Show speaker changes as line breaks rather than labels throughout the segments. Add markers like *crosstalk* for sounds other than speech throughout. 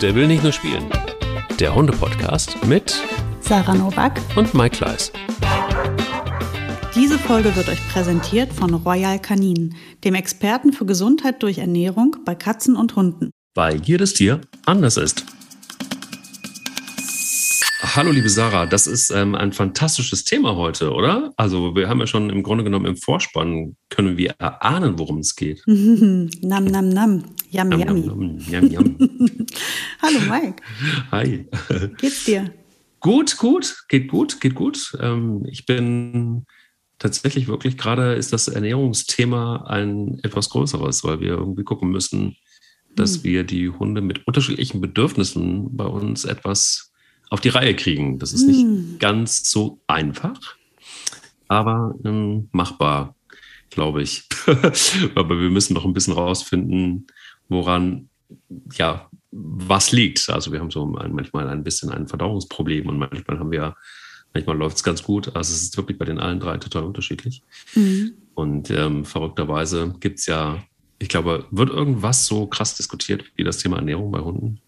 Der will nicht nur spielen. Der Hunde-Podcast mit
Sarah Novak
und Mike Kleiss.
Diese Folge wird euch präsentiert von Royal Canin, dem Experten für Gesundheit durch Ernährung bei Katzen und Hunden.
Weil jedes Tier anders ist. Hallo, liebe Sarah, das ist ähm, ein fantastisches Thema heute, oder? Also, wir haben ja schon im Grunde genommen im Vorspann können wir erahnen, worum es geht. *laughs*
nam, nam, nam. Yum,
Yum,
yummy.
yum, yum, yum, *laughs* yum.
Hallo Mike,
Hi.
geht's dir?
Gut, gut, geht gut, geht gut. Ähm, ich bin tatsächlich wirklich gerade ist das Ernährungsthema ein etwas größeres, weil wir irgendwie gucken müssen, dass
Hm.
wir die Hunde mit unterschiedlichen Bedürfnissen bei uns etwas auf die Reihe kriegen. Das ist nicht
Hm.
ganz so einfach, aber ähm, machbar, glaube ich. *laughs* aber wir müssen noch ein bisschen rausfinden, woran ja was liegt. Also wir haben so manchmal ein bisschen ein Verdauungsproblem und manchmal haben wir, manchmal läuft es ganz gut. Also es ist wirklich bei den allen drei total unterschiedlich.
Mhm.
Und ähm, verrückterweise gibt es ja, ich glaube, wird irgendwas so krass diskutiert wie das Thema Ernährung bei Hunden?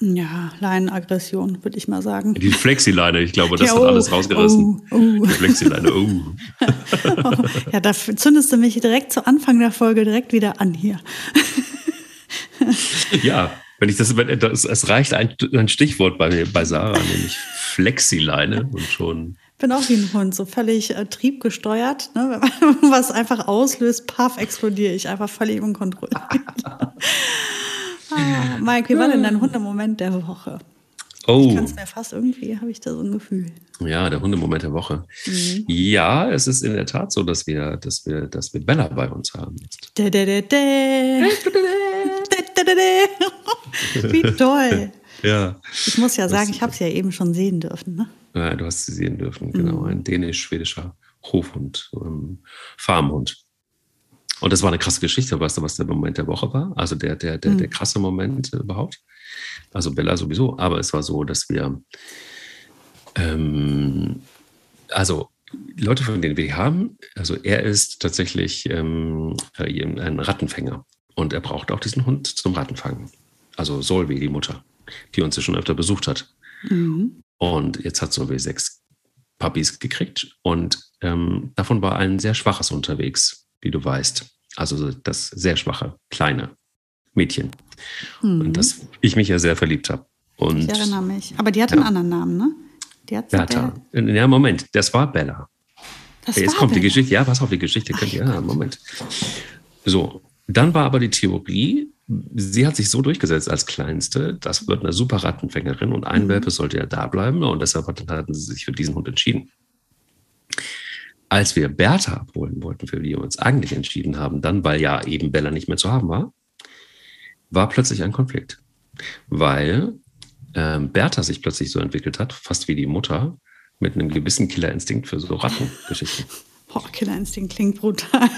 Ja, Leinenaggression, würde ich mal sagen.
Die Flexileine, ich glaube, das
Ja,
hat
oh,
alles rausgerissen.
oh, oh.
Die Flexileine, oh. *laughs*
Ja, da zündest du mich direkt zu Anfang der Folge direkt wieder an hier. *laughs*
Ja, wenn ich das, wenn das es reicht ein, ein Stichwort bei, bei Sarah, nämlich Flexileine und schon.
bin auch wie ein Hund, so völlig äh, triebgesteuert. Ne? Wenn man *laughs* was einfach auslöst, paff, explodiere ich einfach völlig unkontrolliert. Ah, Mike, wie war denn dein Hundemoment der Woche? Ich
Oh,
kann es mir fast irgendwie, habe ich da so ein Gefühl.
ja, der Hundemoment der Woche.
Mhm.
Ja, es ist in der Tat so, dass wir, dass wir, dass wir Bella bei uns haben. *laughs*
Wie toll.
Ja.
Ich muss ja sagen, ich habe es ja eben schon sehen dürfen. Ne?
Ja, du hast sie sehen dürfen, genau. Ein dänisch-schwedischer Hofhund, ähm, Farmhund. Und das war eine krasse Geschichte. Weißt du, was der Moment der Woche war? Also der, der, der, der krasse Moment überhaupt. Also Bella sowieso. Aber es war so, dass wir, ähm, also Leute, von denen wir haben, also er ist tatsächlich ähm, ein Rattenfänger. Und er braucht auch diesen Hund zum Rattenfangen. Also Solvi, die Mutter, die uns ja schon öfter besucht hat.
Mhm.
Und jetzt hat Solveig sechs Puppies gekriegt und ähm, davon war ein sehr schwaches unterwegs, wie du weißt. Also so das sehr schwache, kleine Mädchen.
Mhm.
Und das ich mich ja sehr verliebt habe. Und
Ich erinnere mich. Aber die hat
Ja.
einen anderen Namen, ne? Die hat
Bertha. Ja, Moment, das war Bella.
Das
Jetzt
war
kommt die
Bella.
Geschichte. Ja, pass auf, die Geschichte könnt ihr. Ja, Moment. So, dann war aber die Theorie, sie hat sich so durchgesetzt als Kleinste, das wird eine super Rattenfängerin und ein
Mhm.
Welpe sollte ja da bleiben und deshalb hat- hatten sie sich für diesen Hund entschieden. Als wir Bertha abholen wollten, für die wir uns eigentlich entschieden haben, dann, weil ja eben Bella nicht mehr zu haben war, war plötzlich ein Konflikt. Weil ähm, Bertha sich plötzlich so entwickelt hat, fast wie die Mutter, mit einem gewissen Killerinstinkt für so Rattengeschichten. *laughs*
Boah, Killerinstinkt klingt brutal.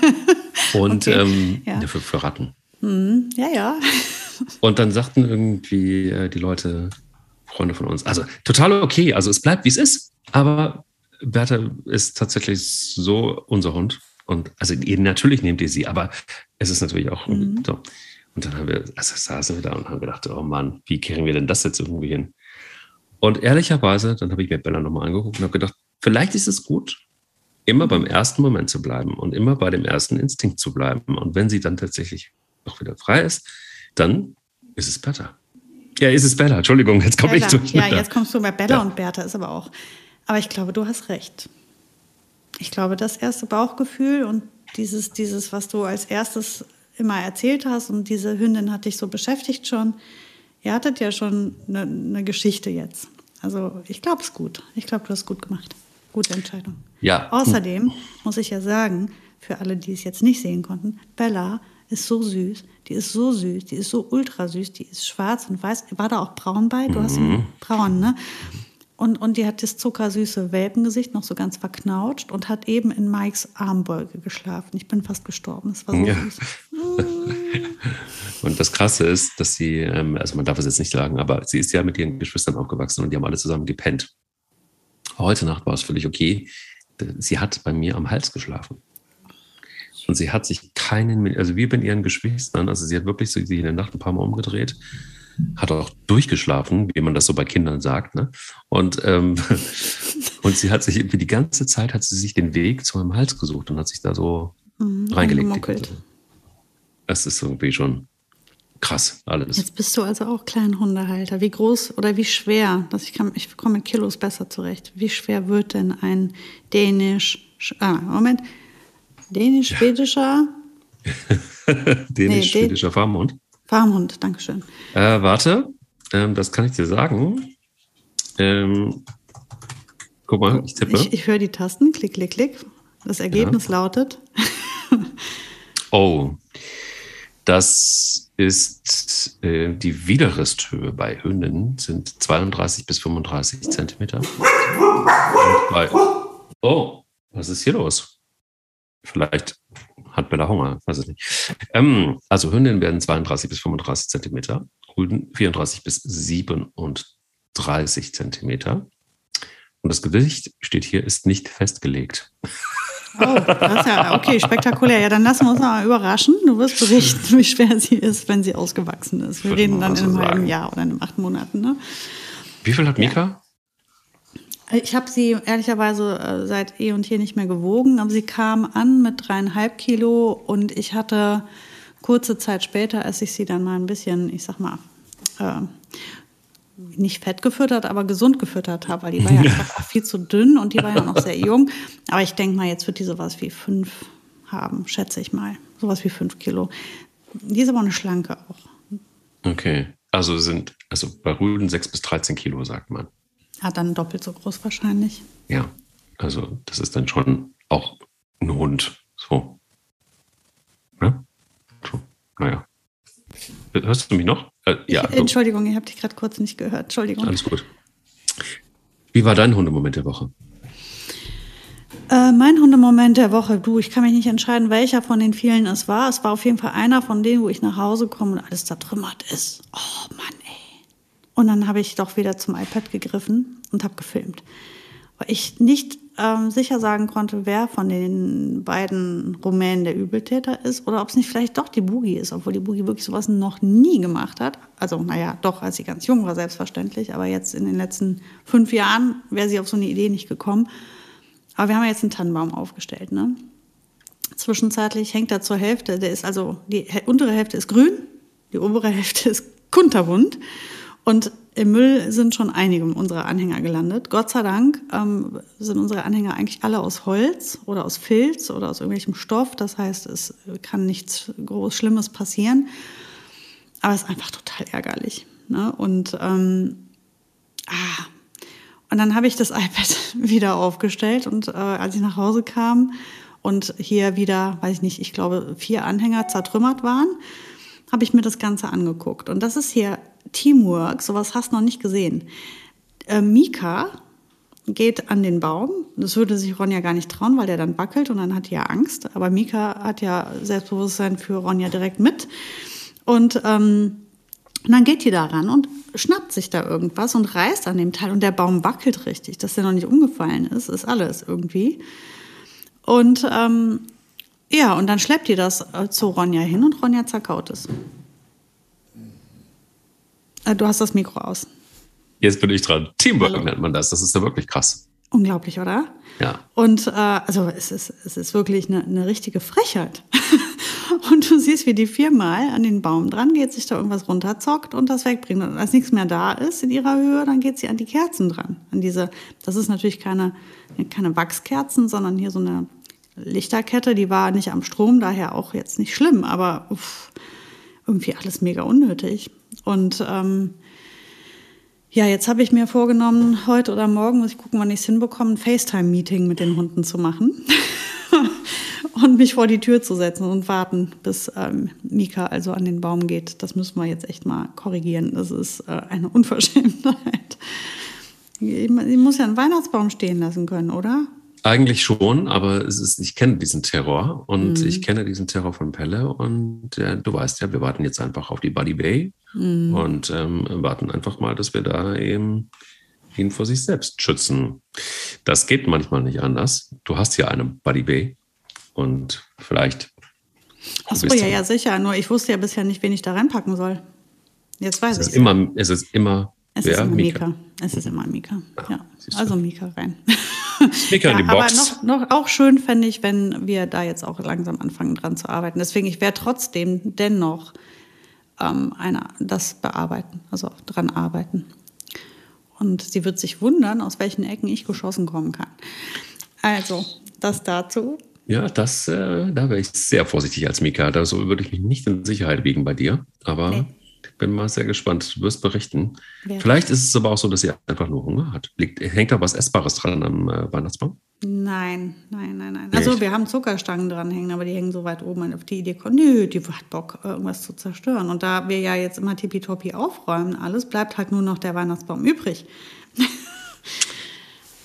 Und
Okay,
ähm,
ja.
für, für Ratten.
Mhm, ja, ja. *laughs*
Und dann sagten irgendwie äh, die Leute, Freunde von uns, also total okay, also es bleibt wie es ist, aber Bertha ist tatsächlich so unser Hund. Und also ihr, natürlich nehmt ihr sie, aber es ist natürlich auch
Mhm.
so. Und dann haben wir, also saßen wir da und haben gedacht, oh Mann, wie kriegen wir denn das jetzt irgendwie hin? Und ehrlicherweise, dann habe ich mir Bella nochmal angeguckt und habe gedacht, vielleicht ist es gut, immer beim ersten Moment zu bleiben und immer bei dem ersten Instinkt zu bleiben. Und wenn sie dann tatsächlich noch wieder frei ist, dann ist es Bertha. Ja, ist es Bella. Entschuldigung, jetzt komme ich durch.
Ja, jetzt kommst du bei Bella
Ja.
und Bertha ist aber auch. Aber ich glaube, du hast recht. Ich glaube, das erste Bauchgefühl und dieses, dieses, was du als erstes immer erzählt hast und diese Hündin hat dich so beschäftigt schon. Ihr hattet ja schon eine, eine Geschichte jetzt. Also ich glaube es gut. Ich glaube, du hast gut gemacht. Gute Entscheidung.
Ja.
Außerdem muss ich ja sagen, für alle, die es jetzt nicht sehen konnten, Bella ist so süß, die ist so süß, die ist so ultra süß, die ist schwarz und weiß. War da auch braun bei? Du hast ihn braun, ne? Und, und die hat das zuckersüße Welpengesicht noch so ganz verknautscht und hat eben in Mikes Armbeuge geschlafen. Ich bin fast gestorben. Das war so
Ja.
süß. *laughs*
Und das Krasse ist, dass sie, ähm, also man darf es jetzt nicht sagen, aber sie ist ja mit ihren Geschwistern aufgewachsen und die haben alle zusammen gepennt. Heute Nacht war es völlig okay. Sie hat bei mir am Hals geschlafen. Und sie hat sich keinen, also wie bei ihren Geschwistern, also sie hat wirklich so sich in der Nacht ein paar Mal umgedreht hat auch durchgeschlafen, wie man das so bei Kindern sagt. Ne? Und, ähm, *laughs* und sie hat sich irgendwie die ganze Zeit hat sie sich den Weg zu meinem Hals gesucht und hat sich da so mhm, reingelegt. Das ist irgendwie schon krass alles.
Jetzt bist du also auch Kleinhundehalter. Wie groß oder wie schwer, dass ich, kann, ich komme mit Kilos besser zurecht. Wie schwer wird denn ein dänisch, ah, Moment, dänisch-schwedischer? *laughs*
dänisch-schwedischer nee, Farmhund?
Farmhund, Dankeschön.
Äh, warte, ähm, das kann ich dir sagen. Ähm, guck mal, ich tippe.
Ich, ich höre die Tasten, klick, klick, klick. Das Ergebnis ja. lautet. *laughs*
oh, das ist äh, die Widerristhöhe bei Hündinnen sind 32 bis 35 Zentimeter. Bei, oh, was ist hier los? Vielleicht hat Bella Hunger, weiß ich nicht. Ähm, also Hündinnen werden 32 bis 35 Zentimeter, Rüden 34 bis 37 Zentimeter. Und das Gewicht steht hier, ist nicht festgelegt.
Oh, das ist ja okay, spektakulär. Ja, dann lassen wir uns mal überraschen. Du wirst berichten, wie schwer sie ist, wenn sie ausgewachsen ist. Wir reden dann in einem halben Jahr oder in acht Monaten. Ne?
Wie viel hat Mika?
Ich habe sie ehrlicherweise äh, seit eh und hier nicht mehr gewogen, aber sie kam an mit dreieinhalb Kilo und ich hatte kurze Zeit später, als ich sie dann mal ein bisschen, ich sag mal, äh, nicht fett gefüttert, aber gesund gefüttert habe, weil die war ja, *laughs* einfach viel zu dünn und die war ja noch sehr jung. Aber ich denke mal, jetzt wird die sowas wie fünf haben, schätze ich mal. Sowas wie fünf Kilo. Die ist aber eine schlanke auch.
Okay. Also sind, also bei Rüden sechs bis 13 Kilo, sagt man.
Ja, dann doppelt so groß wahrscheinlich.
Ja. Also das ist dann schon auch ein Hund. So. Ja? So. Naja. Hörst du mich noch?
Äh, ja. Ich, Entschuldigung, ich habe dich gerade kurz nicht gehört. Entschuldigung.
Alles gut. Wie war dein Hundemoment der Woche?
Äh, mein Hundemoment der Woche, du, ich kann mich nicht entscheiden, welcher von den vielen es war. Es war auf jeden Fall einer von denen, wo ich nach Hause komme und alles zertrümmert ist. Oh Mann. Und dann habe ich doch wieder zum iPad gegriffen und habe gefilmt. Weil ich nicht ähm, sicher sagen konnte, wer von den beiden Rumänen der Übeltäter ist oder ob es nicht vielleicht doch die Boogie ist, obwohl die Boogie wirklich sowas noch nie gemacht hat. Also, naja, doch, als sie ganz jung war, selbstverständlich, aber jetzt in den letzten fünf Jahren wäre sie auf so eine Idee nicht gekommen. Aber wir haben ja jetzt einen Tannenbaum aufgestellt, ne? Zwischenzeitlich hängt er zur Hälfte, der ist also, die untere Hälfte ist grün, die obere Hälfte ist kunterbunt. Und im Müll sind schon einige unserer Anhänger gelandet. Gott sei Dank ähm, sind unsere Anhänger eigentlich alle aus Holz oder aus Filz oder aus irgendwelchem Stoff. Das heißt, es kann nichts groß Schlimmes passieren. Aber es ist einfach total ärgerlich. Ne? Und, ähm, ah. und dann habe ich das *laughs* iPad wieder aufgestellt und äh, als ich nach Hause kam und hier wieder, weiß ich nicht, ich glaube vier Anhänger zertrümmert waren, habe ich mir das Ganze angeguckt. Und das ist hier Teamwork, sowas hast du noch nicht gesehen. Äh, Mika geht an den Baum. Das würde sich Ronja gar nicht trauen, weil der dann wackelt und dann hat die ja Angst. Aber Mika hat ja Selbstbewusstsein für Ronja direkt mit. Und ähm, dann geht die da ran und schnappt sich da irgendwas und reißt an dem Teil und der Baum wackelt richtig. Dass der noch nicht umgefallen ist, ist alles irgendwie. Und ähm, ja, und dann schleppt die das äh, zu Ronja hin und Ronja zerkaut es. Äh, du hast das Mikro aus.
Jetzt bin ich dran. Teamwork nennt man das. Das ist ja wirklich krass.
Unglaublich, oder?
Ja.
Und äh, also es ist, es ist wirklich eine, eine richtige Frechheit. *laughs* und du siehst, wie die viermal an den Baum dran geht, sich da irgendwas runterzockt und das wegbringt. Und als nichts mehr da ist in ihrer Höhe, dann geht sie an die Kerzen dran. An diese, das ist natürlich keine, keine Wachskerzen, sondern hier so eine Lichterkette, die war nicht am Strom, daher auch jetzt nicht schlimm, aber uff, irgendwie alles mega unnötig. Und ähm, ja, jetzt habe ich mir vorgenommen, heute oder morgen muss ich gucken, wann ich es hinbekomme, ein FaceTime-Meeting mit den Hunden zu machen. *laughs* und mich vor die Tür zu setzen und warten, bis ähm, Mika also an den Baum geht. Das müssen wir jetzt echt mal korrigieren. Das ist äh, eine *laughs* Unverschämtheit. Sie muss ja einen Weihnachtsbaum stehen lassen können, oder?
Eigentlich schon, aber es ist, ich kenne diesen Terror und mhm. ich kenne diesen Terror von Pelle und äh, du weißt ja, wir warten jetzt einfach auf die Buddy Bay mhm. und ähm, warten einfach mal, dass wir da eben ihn vor sich selbst schützen. Das geht manchmal nicht anders. Du hast ja eine Buddy Bay und vielleicht.
Achso, ja, ja, sicher. Nur ich wusste ja bisher nicht, wen ich da reinpacken soll. Jetzt weiß
es
ich
immer, es ist immer,
es ist immer
Mika.
Mika. Es ist immer Mika. Ja.
siehst du.
Also Mika rein.
Mika in die
aber
Box.
noch, noch auch schön fände ich, wenn wir da jetzt auch langsam anfangen dran zu arbeiten. Deswegen, ich werde trotzdem dennoch ähm, einer, das bearbeiten, also dran arbeiten. Und sie wird sich wundern, aus welchen Ecken ich geschossen kommen kann. Also, das dazu.
Ja, das, äh, da wäre ich sehr vorsichtig als Mika. Da so würde ich mich nicht in Sicherheit wiegen bei dir. Aber
Nee.
Bin mal sehr gespannt. Du wirst berichten.
Wer-
Vielleicht ist es aber auch so, dass sie einfach nur Hunger hat. Liegt, hängt da was Essbares dran am äh, Weihnachtsbaum?
Nein, nein, nein, nein. Also wir haben Zuckerstangen dranhängen, aber die hängen so weit oben. Auf die Idee kommt, nö, die hat Bock, irgendwas zu zerstören. Und da wir ja jetzt immer tippitoppi aufräumen, alles bleibt halt nur noch der Weihnachtsbaum übrig. *laughs*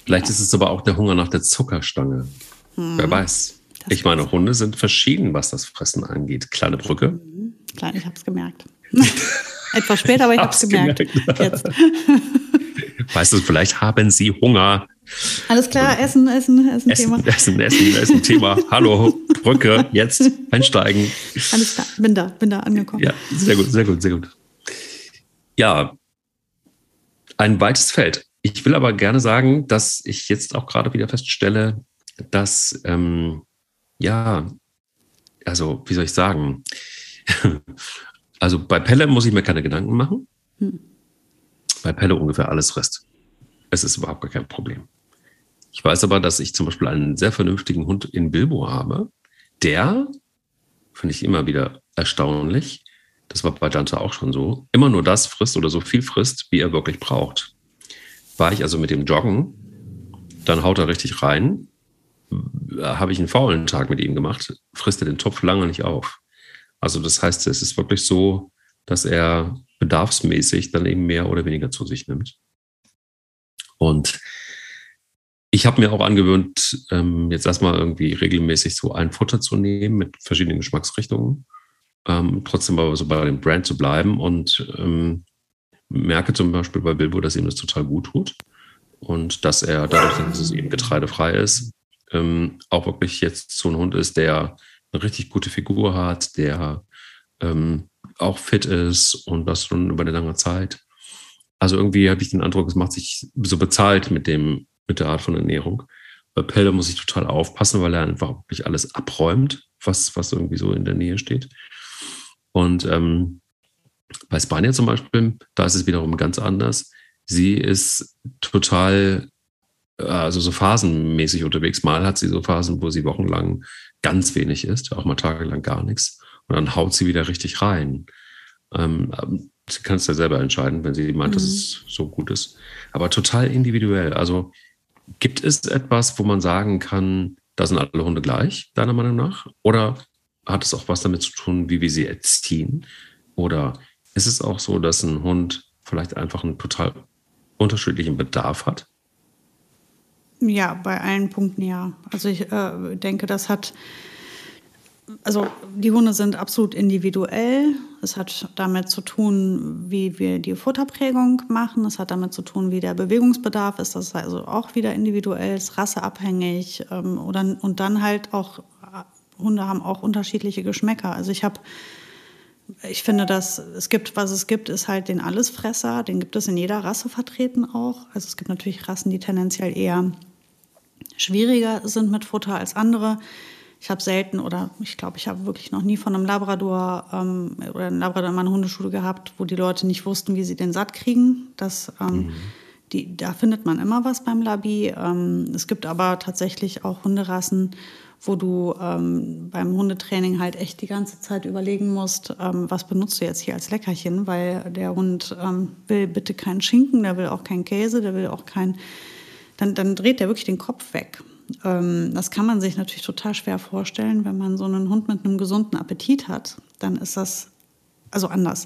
Vielleicht ist es aber auch der Hunger nach der Zuckerstange. Wer weiß. Ich meine, Hunde sind verschieden, was das Fressen angeht. Kleine Brücke.
Klein, ich hab's gemerkt. *laughs* Etwas später, aber ich hab's,
Hab's
gemerkt.
gemerkt.
Jetzt. *laughs*
Weißt du, vielleicht haben sie Hunger.
Alles klar, Essen, Essen, Essen, Thema.
Essen, Essen, Essen, Essen, Thema. *laughs* Hallo, Brücke, jetzt einsteigen.
Alles klar, bin da, bin da angekommen.
Ja, sehr gut, sehr gut, sehr gut. Ja, ein weites Feld. Ich will aber gerne sagen, dass ich jetzt auch gerade wieder feststelle, dass, ähm, ja, also, wie soll ich sagen? Also bei Pelle muss ich mir keine Gedanken machen.
Hm.
Bei Pelle ungefähr alles frisst. Es ist überhaupt gar kein Problem. Ich weiß aber, dass ich zum Beispiel einen sehr vernünftigen Hund in Bilbo habe, der, finde ich immer wieder erstaunlich, das war bei Dante auch schon so, immer nur das frisst oder so viel frisst, wie er wirklich braucht. War ich also mit dem Joggen, dann haut er richtig rein, habe ich einen faulen Tag mit ihm gemacht, frisst er den Topf lange nicht auf. Also das heißt, es ist wirklich so, dass er bedarfsmäßig dann eben mehr oder weniger zu sich nimmt. Und ich habe mir auch angewöhnt, ähm, jetzt erstmal irgendwie regelmäßig so ein Futter zu nehmen mit verschiedenen Geschmacksrichtungen, ähm, trotzdem aber so bei dem Brand zu bleiben und ähm, merke zum Beispiel bei Bilbo, dass ihm das total gut tut und dass er dadurch, dass es eben getreidefrei ist, auch wirklich jetzt so ein Hund ist, der eine richtig gute Figur hat, der ähm, auch fit ist und das schon über eine lange Zeit. Also irgendwie habe ich den Eindruck, es macht sich so bezahlt mit dem, mit der Art von Ernährung. Bei Pelle muss ich total aufpassen, weil er einfach wirklich alles abräumt, was, was irgendwie so in der Nähe steht. Und ähm, bei Spanier zum Beispiel, da ist es wiederum ganz anders. Sie ist total, also so phasenmäßig unterwegs. Mal hat sie so Phasen, wo sie wochenlang ganz wenig isst, auch mal tagelang gar nichts. Und dann haut sie wieder richtig rein. Ähm, sie kann es ja selber entscheiden, wenn sie meint, dass es so gut ist. Aber total individuell. Also gibt es etwas, wo man sagen kann, da sind alle Hunde gleich, deiner Meinung nach? Oder hat es auch was damit zu tun, wie wir sie erziehen? Oder ist es auch so, dass ein Hund vielleicht einfach einen total unterschiedlichen Bedarf hat?
Ja, bei allen Punkten ja. Also ich äh, denke, das hat, also die Hunde sind absolut individuell. Es hat damit zu tun, wie wir die Futterprägung machen. Es hat damit zu tun, wie der Bewegungsbedarf ist. Das ist also auch wieder individuell, ist rasseabhängig. Ähm, oder, und dann halt auch, äh, Hunde haben auch unterschiedliche Geschmäcker. Also ich habe ich finde, dass es gibt, was es gibt, ist halt den Allesfresser. Den gibt es in jeder Rasse vertreten auch. Also es gibt natürlich Rassen, die tendenziell eher schwieriger sind mit Futter als andere. Ich habe selten oder ich glaube, ich habe wirklich noch nie von einem Labrador ähm, oder einem Labrador in meiner Hundeschule gehabt, wo die Leute nicht wussten, wie sie den satt kriegen. Das, ähm, die, da findet man immer was beim Labi. Ähm, es gibt aber tatsächlich auch Hunderassen, wo du ähm, beim Hundetraining halt echt die ganze Zeit überlegen musst, ähm, was benutzt du jetzt hier als Leckerchen, weil der Hund ähm, will bitte keinen Schinken, der will auch keinen Käse, der will auch kein, dann, dann dreht der wirklich den Kopf weg. Ähm, das kann man sich natürlich total schwer vorstellen, wenn man so einen Hund mit einem gesunden Appetit hat, dann ist das also anders.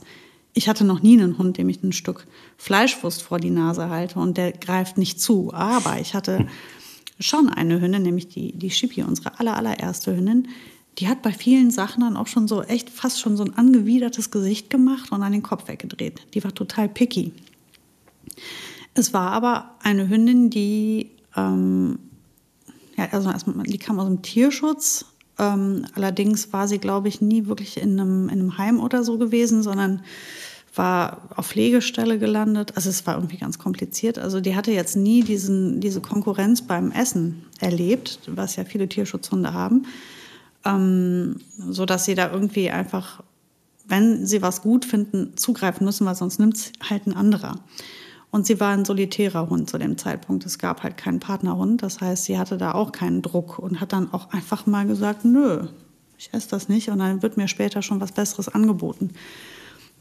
Ich hatte noch nie einen Hund, dem ich ein Stück Fleischwurst vor die Nase halte und der greift nicht zu. Aber ich hatte *laughs* schon eine Hündin, nämlich die, die Shippy, unsere aller, allererste Hündin, die hat bei vielen Sachen dann auch schon so echt fast schon so ein angewidertes Gesicht gemacht und an den Kopf weggedreht. Die war total picky. Es war aber eine Hündin, die, ähm, ja, also erstmal, die kam aus dem Tierschutz. Ähm, allerdings war sie, glaube ich, nie wirklich in einem, in einem Heim oder so gewesen, sondern war auf Pflegestelle gelandet. Also es war irgendwie ganz kompliziert. Also die hatte jetzt nie diesen, diese Konkurrenz beim Essen erlebt, was ja viele Tierschutzhunde haben, ähm, so dass sie da irgendwie einfach, wenn sie was gut finden, zugreifen müssen, weil sonst nimmt es halt ein anderer. Und sie war ein solitärer Hund zu dem Zeitpunkt. Es gab halt keinen Partnerhund. Das heißt, sie hatte da auch keinen Druck und hat dann auch einfach mal gesagt, nö, ich esse das nicht. Und dann wird mir später schon was Besseres angeboten.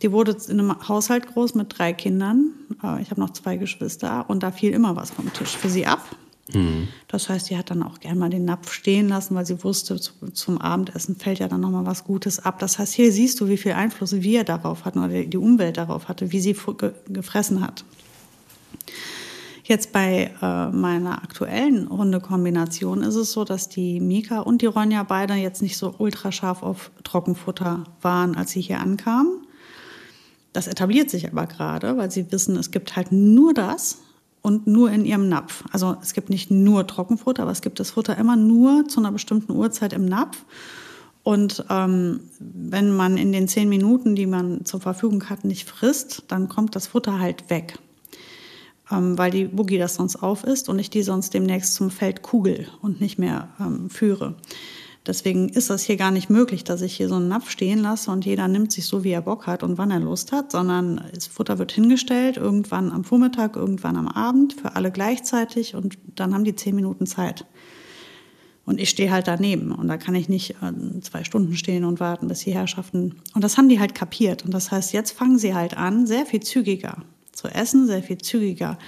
Die wurde in einem Haushalt groß mit drei Kindern. Äh, ich habe noch zwei Geschwister und da fiel immer was vom Tisch für sie ab. Mhm. Das heißt, sie hat dann auch gern mal den Napf stehen lassen, weil sie wusste, zum Abendessen fällt ja dann noch mal was Gutes ab. Das heißt, hier siehst du, wie viel Einfluss wir darauf hatten oder die Umwelt darauf hatte, wie sie gefressen hat. Jetzt bei äh, meiner aktuellen Hundekombination ist es so, dass die Mika und die Ronja beide jetzt nicht so ultrascharf auf Trockenfutter waren, als sie hier ankamen. Das etabliert sich aber gerade, weil sie wissen, es gibt halt nur das und nur in ihrem Napf. Also es gibt nicht nur Trockenfutter, aber es gibt das Futter immer nur zu einer bestimmten Uhrzeit im Napf. Und ähm, wenn man in den zehn Minuten, die man zur Verfügung hat, nicht frisst, dann kommt das Futter halt weg. Ähm, weil die Boogie das sonst auf ist und ich die sonst demnächst zum Feld kugel und nicht mehr ähm, führe. Deswegen ist das hier gar nicht möglich, dass ich hier so einen Napf stehen lasse und jeder nimmt sich so, wie er Bock hat und wann er Lust hat, sondern das Futter wird hingestellt, irgendwann am Vormittag, irgendwann am Abend, für alle gleichzeitig und dann haben die zehn Minuten Zeit. Und ich stehe halt daneben und da kann ich nicht äh, zwei Stunden stehen und warten, bis die Herrschaften. Und das haben die halt kapiert. Und das heißt, jetzt fangen sie halt an, sehr viel zügiger zu essen, sehr viel zügiger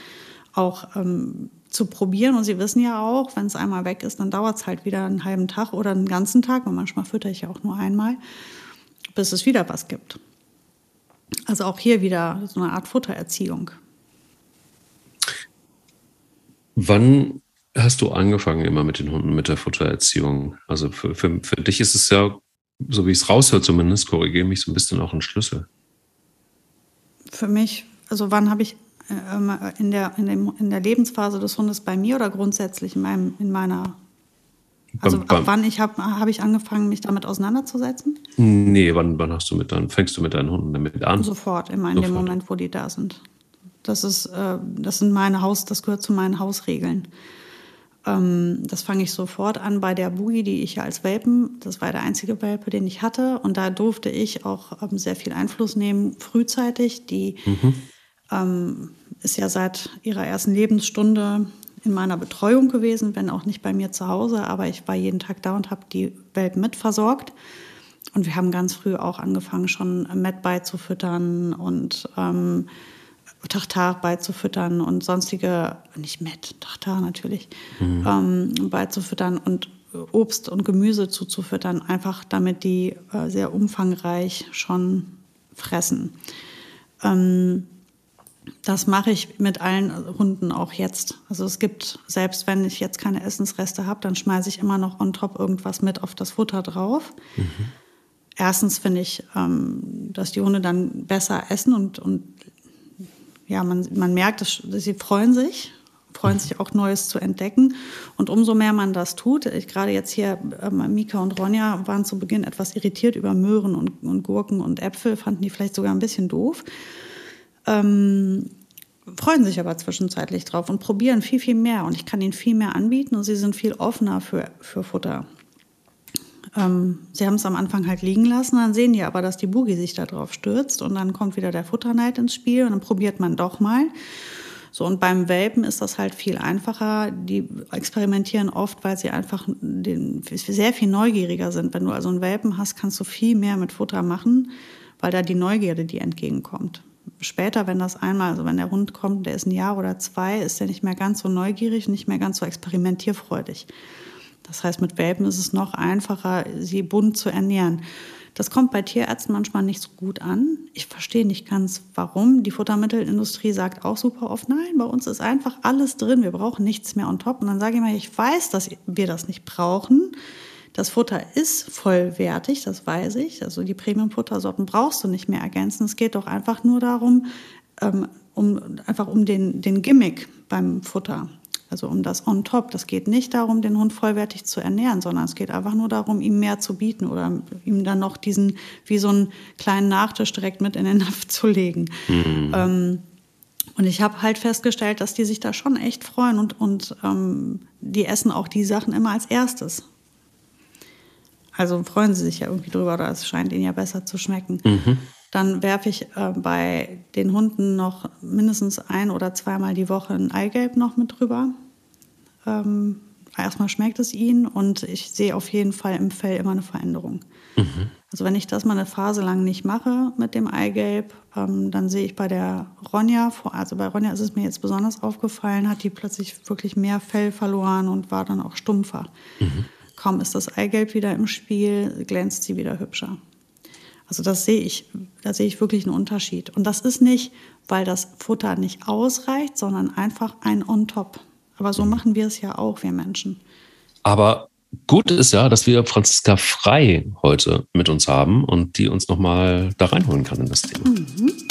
auch ähm, zu probieren. Und Sie wissen ja auch, wenn es einmal weg ist, dann dauert es halt wieder einen halben Tag oder einen ganzen Tag. Und manchmal fütter ich ja auch nur einmal, bis es wieder was gibt. Also auch hier wieder so eine Art Futtererziehung.
Wann hast du angefangen immer mit den Hunden, mit der Futtererziehung? Also für, für, für dich ist es ja, so wie ich es raushöre zumindest, korrigiere mich so ein bisschen auch ein Schlüssel.
Für mich, also wann habe ich ähm, in der, in, dem, in der Lebensphase des Hundes bei mir oder grundsätzlich in, meinem, in meiner also ab wann ich habe hab ich angefangen, mich damit auseinanderzusetzen?
Nee, wann, wann hast du mit dann, fängst du mit deinen Hunden damit an?
Sofort, immer in Sofort. dem Moment, wo die da sind. Das ist, äh, das sind meine Haus, das gehört zu meinen Hausregeln. Ähm, das fange ich sofort an bei der Boogie, die ich ja als Welpen, das war der einzige Welpe, den ich hatte. Und da durfte ich auch ähm, sehr viel Einfluss nehmen, frühzeitig. Die mhm ähm, ist ja seit ihrer ersten Lebensstunde in meiner Betreuung gewesen, wenn auch nicht bei mir zu Hause, aber ich war jeden Tag da und habe die Welt mitversorgt. Und wir haben ganz früh auch angefangen, schon Met beizufüttern und ähm, Tachtar beizufüttern und sonstige, nicht Met, Tachtar natürlich, mhm. ähm, beizufüttern und Obst und Gemüse zuzufüttern, einfach damit die äh, sehr umfangreich schon fressen. Ähm, das mache ich mit allen Hunden auch jetzt. Also es gibt, selbst wenn ich jetzt keine Essensreste habe, dann schmeiße ich immer noch on top irgendwas mit auf das Futter drauf. Mhm. Erstens finde ich, ähm, dass die Hunde dann besser essen und, und ja, man, man merkt, dass, sie freuen sich, freuen sich auch Neues zu entdecken. Und umso mehr man das tut, ich, gerade jetzt hier, ähm, Mika und Ronja waren zu Beginn etwas irritiert über Möhren und, und Gurken und Äpfel, fanden die vielleicht sogar ein bisschen doof ähm, freuen sich aber zwischenzeitlich drauf und probieren viel, viel mehr. Und ich kann ihnen viel mehr anbieten und sie sind viel offener für, für Futter. Ähm, sie haben es am Anfang halt liegen lassen, dann sehen die aber, dass die Boogie sich da drauf stürzt und dann kommt wieder der Futterneid ins Spiel und dann probiert man doch mal. So, und beim Welpen ist das halt viel einfacher. Die experimentieren oft, weil sie einfach den, sehr viel neugieriger sind. Wenn du also einen Welpen hast, kannst du viel mehr mit Futter machen, weil da die Neugierde dir entgegenkommt später, wenn das einmal, also wenn der Hund kommt, der ist ein Jahr oder zwei, ist er nicht mehr ganz so neugierig, nicht mehr ganz so experimentierfreudig. Das heißt, mit Welpen ist es noch einfacher, sie bunt zu ernähren. Das kommt bei Tierärzten manchmal nicht so gut an. Ich verstehe nicht ganz, warum. Die Futtermittelindustrie sagt auch super oft, nein, bei uns ist einfach alles drin, wir brauchen nichts mehr on top. Und dann sage ich mal, ich weiß, dass wir das nicht brauchen. Das Futter ist vollwertig, das weiß ich. Also die Premium-Futtersorten brauchst du nicht mehr ergänzen. Es geht doch einfach nur darum, ähm, um, einfach um den, den Gimmick beim Futter. Also um das on top. Das geht nicht darum, den Hund vollwertig zu ernähren, sondern es geht einfach nur darum, ihm mehr zu bieten oder ihm dann noch diesen, wie so einen kleinen Nachtisch direkt mit in den Napf zu legen. Mhm. Ähm, und ich habe halt festgestellt, dass die sich da schon echt freuen und, und ähm, die essen auch die Sachen immer als erstes. Also freuen sie sich ja irgendwie drüber oder es scheint ihnen ja besser zu schmecken. Mhm. Dann werfe ich äh, bei den Hunden noch mindestens ein oder zweimal die Woche ein Eigelb noch mit drüber. Ähm, erstmal schmeckt es ihnen und ich sehe auf jeden Fall im Fell immer eine Veränderung. Mhm. Also wenn ich das mal eine Phase lang nicht mache mit dem Eigelb, ähm, dann sehe ich bei der Ronja, also bei Ronja ist es mir jetzt besonders aufgefallen, hat die plötzlich wirklich mehr Fell verloren und war dann auch stumpfer. Mhm. Kaum ist das Eigelb wieder im Spiel, glänzt sie wieder hübscher. Also das sehe ich, da sehe ich wirklich einen Unterschied. Und das ist nicht, weil das Futter nicht ausreicht, sondern einfach ein On-Top. Aber so machen wir es ja auch, wir Menschen.
Aber gut ist ja, dass wir Franziska Frei heute mit uns haben und die uns nochmal da reinholen kann in das Thema. Mhm.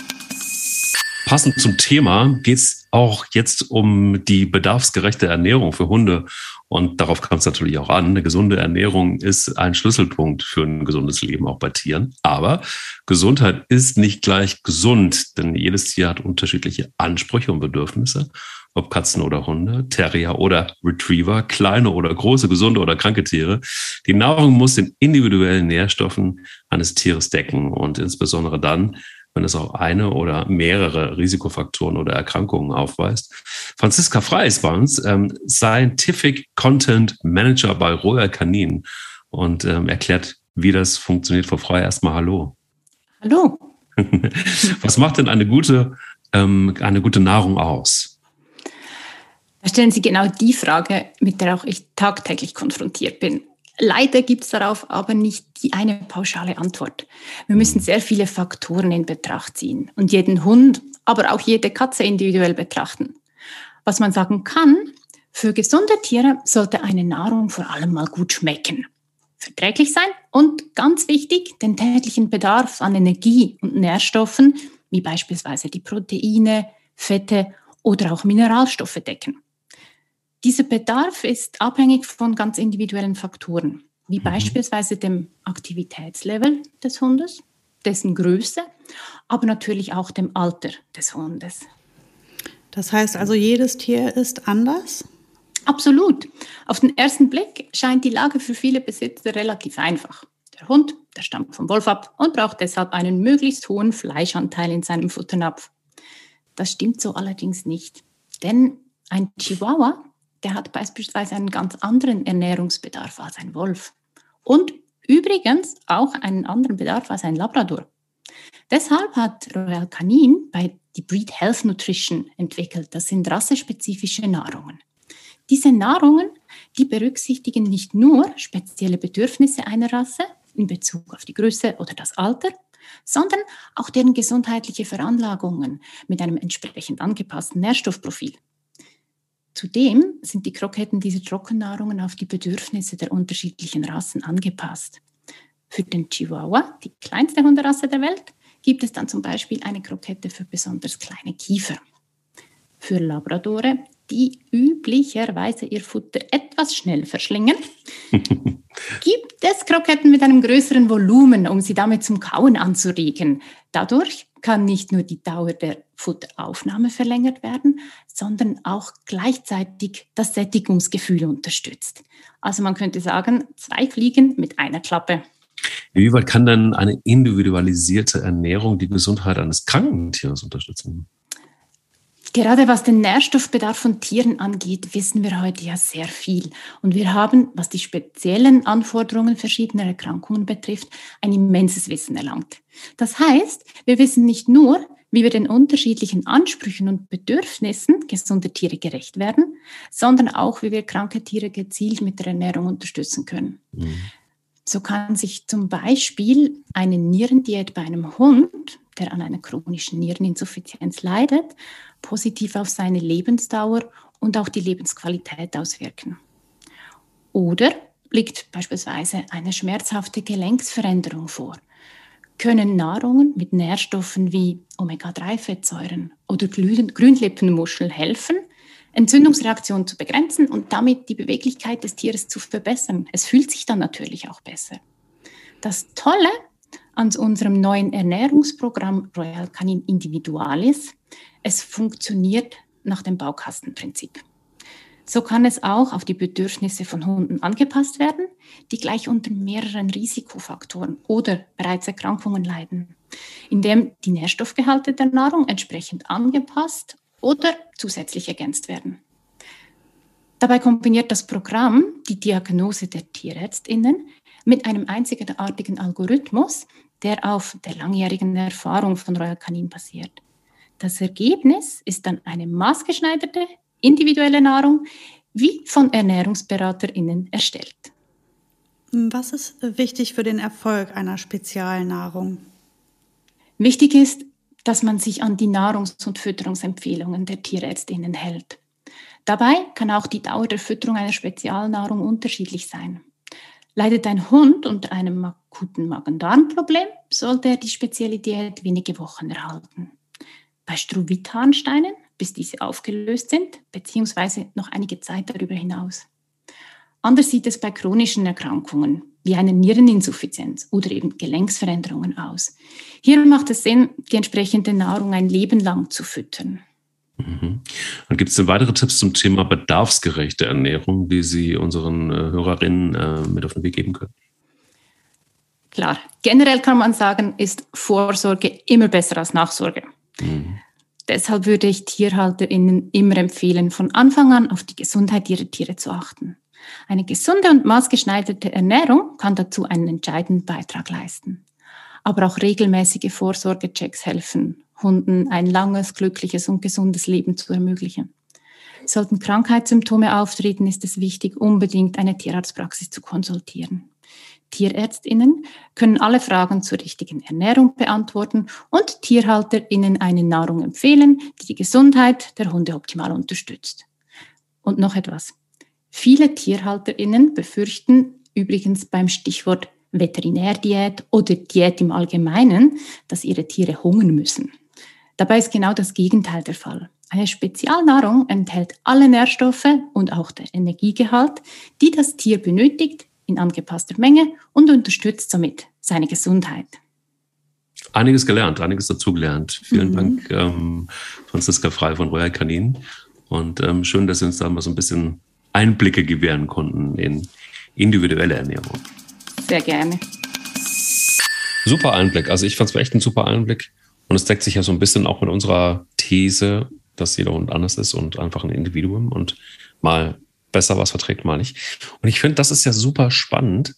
Passend zum Thema geht es auch jetzt um die bedarfsgerechte Ernährung für Hunde. Und darauf kommt es natürlich auch an. Eine gesunde Ernährung ist ein Schlüsselpunkt für ein gesundes Leben auch bei Tieren. Aber Gesundheit ist nicht gleich gesund, denn jedes Tier hat unterschiedliche Ansprüche und Bedürfnisse. Ob Katzen oder Hunde, Terrier oder Retriever, kleine oder große, gesunde oder kranke Tiere. Die Nahrung muss den individuellen Nährstoffen eines Tieres decken und insbesondere dann, wenn es auch eine oder mehrere Risikofaktoren oder Erkrankungen aufweist. Franziska Frey ist bei uns ähm, Scientific Content Manager bei Royal Canin und ähm, erklärt, wie das funktioniert. Frau Frey, erstmal Hallo.
Hallo. *laughs*
Was macht denn eine gute, ähm, eine gute Nahrung aus?
Da stellen Sie genau die Frage, mit der auch ich tagtäglich konfrontiert bin. Leider gibt es darauf aber nicht die eine pauschale Antwort. Wir müssen sehr viele Faktoren in Betracht ziehen und jeden Hund, aber auch jede Katze individuell betrachten. Was man sagen kann, für gesunde Tiere sollte eine Nahrung vor allem mal gut schmecken, verträglich sein und ganz wichtig, den täglichen Bedarf an Energie und Nährstoffen, wie beispielsweise die Proteine, Fette oder auch Mineralstoffe decken. Dieser Bedarf ist abhängig von ganz individuellen Faktoren, wie mhm. beispielsweise dem Aktivitätslevel des Hundes, dessen Größe, aber natürlich auch dem Alter des Hundes.
Das heißt also, jedes Tier ist anders?
Absolut. Auf den ersten Blick scheint die Lage für viele Besitzer relativ einfach. Der Hund, der stammt vom Wolf ab und braucht deshalb einen möglichst hohen Fleischanteil in seinem Futternapf. Das stimmt so allerdings nicht. Denn ein Chihuahua der hat beispielsweise einen ganz anderen Ernährungsbedarf als ein Wolf. Und übrigens auch einen anderen Bedarf als ein Labrador. Deshalb hat Royal Canin bei die Breed Health Nutrition entwickelt. Das sind rassespezifische Nahrungen. Diese Nahrungen, die berücksichtigen nicht nur spezielle Bedürfnisse einer Rasse in Bezug auf die Größe oder das Alter, sondern auch deren gesundheitliche Veranlagungen mit einem entsprechend angepassten Nährstoffprofil. Zudem sind die Kroketten dieser Trockennahrungen auf die Bedürfnisse der unterschiedlichen Rassen angepasst. Für den Chihuahua, die kleinste Hunderasse der Welt, gibt es dann zum Beispiel eine Krokette für besonders kleine Kiefer. Für Labradore, die üblicherweise ihr Futter etwas schnell verschlingen, *laughs* gibt es Kroketten mit einem größeren Volumen, um sie damit zum Kauen anzuregen. Dadurch kann nicht nur die Dauer der Futteraufnahme verlängert werden, sondern auch gleichzeitig das Sättigungsgefühl unterstützt. Also man könnte sagen, zwei Fliegen mit einer Klappe.
Wie weit kann denn eine individualisierte Ernährung die Gesundheit eines kranken Tieres unterstützen?
Gerade was den Nährstoffbedarf von Tieren angeht, wissen wir heute ja sehr viel. Und wir haben, was die speziellen Anforderungen verschiedener Erkrankungen betrifft, ein immenses Wissen erlangt. Das heißt, wir wissen nicht nur, wie wir den unterschiedlichen Ansprüchen und Bedürfnissen gesunder Tiere gerecht werden, sondern auch, wie wir kranke Tiere gezielt mit der Ernährung unterstützen können. Mhm. So kann sich zum Beispiel eine Nierendiät bei einem Hund, der an einer chronischen Niereninsuffizienz leidet, positiv auf seine Lebensdauer und auch die Lebensqualität auswirken. Oder liegt beispielsweise eine schmerzhafte Gelenksveränderung vor, können Nahrungen mit Nährstoffen wie Omega-3-Fettsäuren oder Grünlippenmuscheln helfen, Entzündungsreaktion zu begrenzen und damit die Beweglichkeit des Tieres zu verbessern. Es fühlt sich dann natürlich auch besser. Das Tolle an unserem neuen Ernährungsprogramm Royal Canin Individualis, es funktioniert nach dem Baukastenprinzip. So kann es auch auf die Bedürfnisse von Hunden angepasst werden, die gleich unter mehreren Risikofaktoren oder bereits Erkrankungen leiden, indem die Nährstoffgehalte der Nahrung entsprechend angepasst oder zusätzlich ergänzt werden. Dabei kombiniert das Programm die Diagnose der Tierärztinnen mit einem einzigartigen Algorithmus, der auf der langjährigen Erfahrung von Royal Canin basiert. Das Ergebnis ist dann eine maßgeschneiderte, individuelle Nahrung, wie von ErnährungsberaterInnen erstellt.
Was ist wichtig für den Erfolg einer Spezialnahrung?
Wichtig ist, dass man sich an die Nahrungs- und Fütterungsempfehlungen der Tierärztinnen hält. Dabei kann auch die Dauer der Fütterung einer Spezialnahrung unterschiedlich sein. Leidet ein Hund unter einem akuten Magen-Darm-Problem, sollte er die spezielle Diät wenige Wochen erhalten. Bei Struvitharnsteinen bis diese aufgelöst sind, beziehungsweise noch einige Zeit darüber hinaus. Anders sieht es bei chronischen Erkrankungen wie einer Niereninsuffizienz oder eben Gelenksveränderungen aus. Hier macht es Sinn, die entsprechende Nahrung ein Leben lang zu füttern.
Mhm. Und gibt es denn weitere Tipps zum Thema bedarfsgerechte Ernährung, die Sie unseren äh, Hörerinnen äh, mit auf den Weg geben können?
Klar, generell kann man sagen, ist Vorsorge immer besser als Nachsorge. Mhm. Deshalb würde ich TierhalterInnen immer empfehlen, von Anfang an auf die Gesundheit ihrer Tiere zu achten. Eine gesunde und maßgeschneiderte Ernährung kann dazu einen entscheidenden Beitrag leisten. Aber auch regelmäßige Vorsorgechecks helfen, Hunden ein langes, glückliches und gesundes Leben zu ermöglichen. Sollten Krankheitssymptome auftreten, ist es wichtig, unbedingt eine Tierarztpraxis zu konsultieren. Tierärztinnen können alle Fragen zur richtigen Ernährung beantworten und Tierhalterinnen eine Nahrung empfehlen, die die Gesundheit der Hunde optimal unterstützt. Und noch etwas. Viele Tierhalterinnen befürchten übrigens beim Stichwort Veterinärdiät oder Diät im Allgemeinen, dass ihre Tiere hungern müssen. Dabei ist genau das Gegenteil der Fall. Eine Spezialnahrung enthält alle Nährstoffe und auch der Energiegehalt, die das Tier benötigt, in angepasster Menge und unterstützt somit seine Gesundheit.
Einiges gelernt, einiges dazugelernt. Vielen mhm. Dank, ähm, Franziska Frei von Royal Canin. Und ähm, schön, dass Sie uns da mal so ein bisschen Einblicke gewähren konnten in individuelle Ernährung.
Sehr gerne.
Super Einblick. Also ich fand es echt ein super Einblick. Und es deckt sich ja so ein bisschen auch mit unserer These, dass jeder Hund anders ist und einfach ein Individuum und mal besser was verträgt, mal nicht. Und ich finde, das ist ja super spannend.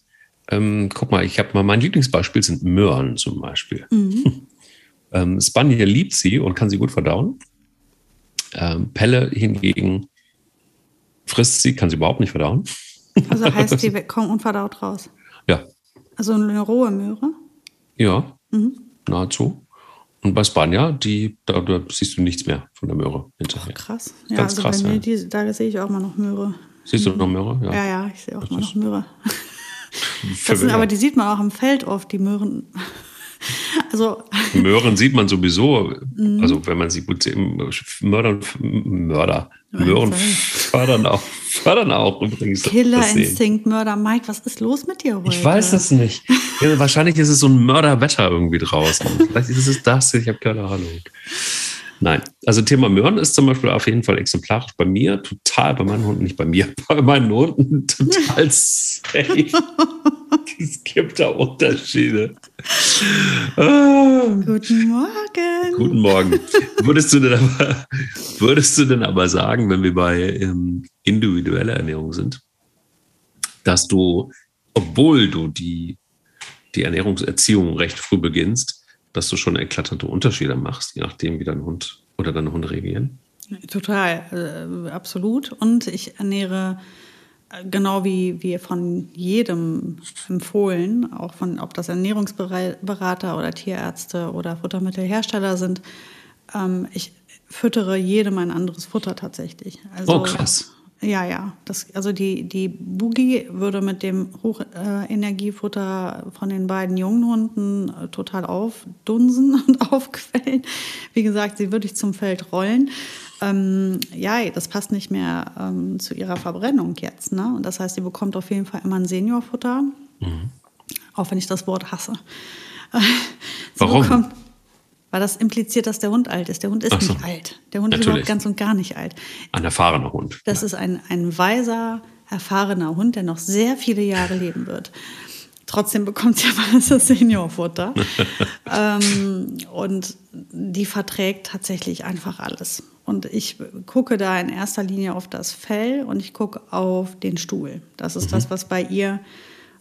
Ähm, guck mal, ich habe mal mein Lieblingsbeispiel sind Möhren zum Beispiel. Mhm. *laughs* ähm, Spaniel liebt sie und kann sie gut verdauen. Ähm, Pelle hingegen frisst sie, kann sie überhaupt nicht verdauen.
Also *laughs* heißt, die kommen unverdaut raus.
Ja.
Also eine rohe Möhre?
Ja, mhm. nahezu. Und bei Spanja, die, da, da, siehst du nichts mehr von der Möhre hinterher.
Oh, krass. Ja, Ganz also krass. Bei mir, ja. die, da sehe ich auch mal noch Möhre.
Siehst du noch Möhre?
Ja, ja, ja ich sehe auch das mal noch Möhre. *laughs* Das sind, aber die sieht man auch im Feld oft, die Möhren. *laughs* Also.
Möhren sieht man sowieso, mhm. also wenn man sie gut sieht, Mörder, Mörder, Möhren fördern auch, fördern auch übrigens.
Killerinstinkt, Mörder. Mike, was ist los mit dir heute?
Ich weiß es nicht. Ja, wahrscheinlich ist es so ein Mörderwetter irgendwie draußen. *laughs* Vielleicht ist es das, ich habe keine Ahnung. Nein, also Thema Möhren ist zum Beispiel auf jeden Fall exemplarisch bei mir, total bei meinen Hunden, nicht bei mir, *laughs* bei meinen Hunden total *laughs* safe. es gibt da Unterschiede.
Ah. Guten Morgen.
Guten Morgen. Würdest du denn aber, würdest du denn aber sagen, wenn wir bei ähm, individueller Ernährung sind, dass du, obwohl du die, die Ernährungserziehung recht früh beginnst, dass du schon eklatante Unterschiede machst, je nachdem, wie dein Hund oder deine Hunde reagieren?
Total, äh, absolut. Und ich ernähre äh, genau wie, wie von jedem empfohlen, auch von, ob das Ernährungsberater oder Tierärzte oder Futtermittelhersteller sind. Ähm, ich füttere jedem ein anderes Futter tatsächlich.
Also, oh, krass.
Ja, ja. Das, also die, die Boogie würde mit dem Hochenergiefutter von den beiden jungen Hunden äh, total aufdunsen *laughs* und aufquellen. Wie gesagt, sie würde ich zum Feld rollen. ähm, ja, das passt nicht mehr ähm, zu ihrer Verbrennung jetzt. Ne? Und das heißt, sie bekommt auf jeden Fall immer ein Seniorfutter, mhm. auch wenn ich das Wort hasse. *laughs*
Warum? Bekommt,
weil das impliziert, dass der Hund alt ist. Der Hund ist so. nicht alt. Der Hund Natürlich. ist überhaupt ganz und gar nicht alt.
Ein erfahrener Hund.
Das ja. ist ein, ein weiser, erfahrener Hund, der noch sehr viele Jahre leben wird. Trotzdem bekommt *laughs* sie aber das Seniorfutter. *laughs* ähm, und die verträgt tatsächlich einfach alles. Und ich gucke da in erster Linie auf das Fell und ich gucke auf den Stuhl. Das ist mhm. das, was bei ihr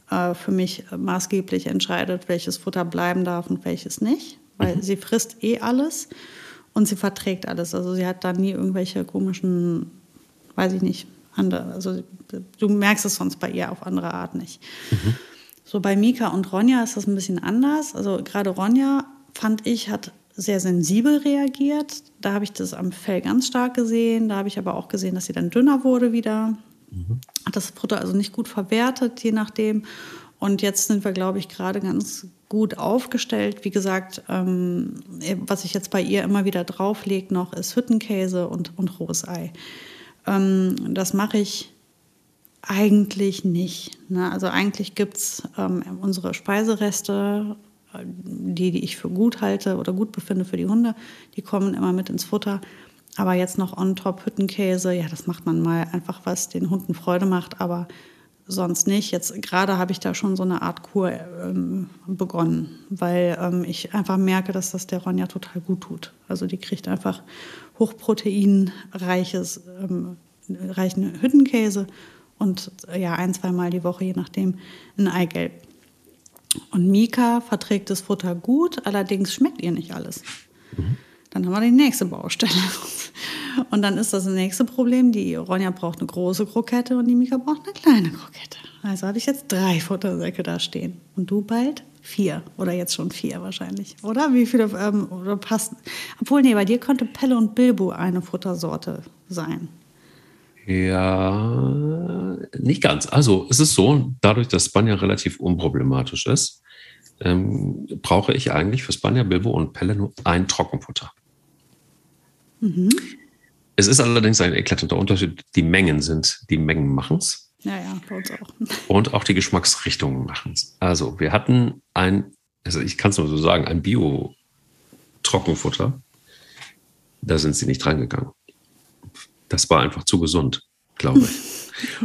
äh, für mich maßgeblich entscheidet, welches Futter bleiben darf und welches nicht weil mhm. sie frisst eh alles und sie verträgt alles. Also sie hat da nie irgendwelche komischen, weiß ich nicht, andere. Also du merkst es sonst bei ihr auf andere Art nicht. Mhm. So bei Mika und Ronja ist das ein bisschen anders. Also gerade Ronja fand ich hat sehr sensibel reagiert. Da habe ich das am Fell ganz stark gesehen. Da habe ich aber auch gesehen, dass sie dann dünner wurde wieder. Mhm. Hat das Futter also nicht gut verwertet, je nachdem. Und jetzt sind wir, glaube ich, gerade ganz gut aufgestellt. Wie gesagt, ähm, was ich jetzt bei ihr immer wieder drauflege noch, ist Hüttenkäse und, und rohes Ei. Ähm, das mache ich eigentlich nicht. Ne? Also eigentlich gibt es ähm, unsere Speisereste, die, die ich für gut halte oder gut befinde für die Hunde, die kommen immer mit ins Futter. Aber jetzt noch on top Hüttenkäse, ja, das macht man mal einfach, was den Hunden Freude macht. Aber sonst nicht. Jetzt gerade habe ich da schon so eine Art Kur ähm, begonnen, weil ähm, ich einfach merke, dass das der Ronja total gut tut. Also die kriegt einfach hochproteinreiches, ähm, reichen Hüttenkäse und äh, ja ein, zweimal die Woche, je nachdem, ein Eigelb. Und Mika verträgt das Futter gut, allerdings schmeckt ihr nicht alles. Mhm. Dann haben wir die nächste Baustelle. Und dann ist das, nächste Problem, die Ronja braucht eine große Krokette und die Mika braucht eine kleine Krokette. Also habe ich jetzt drei Futtersäcke da stehen. Und du bald vier. Oder jetzt schon vier wahrscheinlich. Oder? Wie viele ähm, oder passen? Obwohl, nee, bei dir könnte Pelle und Bilbo eine Futtersorte sein.
Ja, nicht ganz. Also es ist so, dadurch, dass Spanja relativ unproblematisch ist, ähm, brauche ich eigentlich für Spanja, Bilbo und Pelle nur ein Trockenfutter. Mhm. Es ist allerdings ein eklatanter Unterschied. Die Mengen sind, die Mengen machen es.
Ja, ja, bei uns auch. *laughs*
Und auch die Geschmacksrichtungen machen es. Also, wir hatten ein, also ich kann es nur so sagen, ein Bio-Trockenfutter. Da sind sie nicht reingegangen. Das war einfach zu gesund, glaube ich.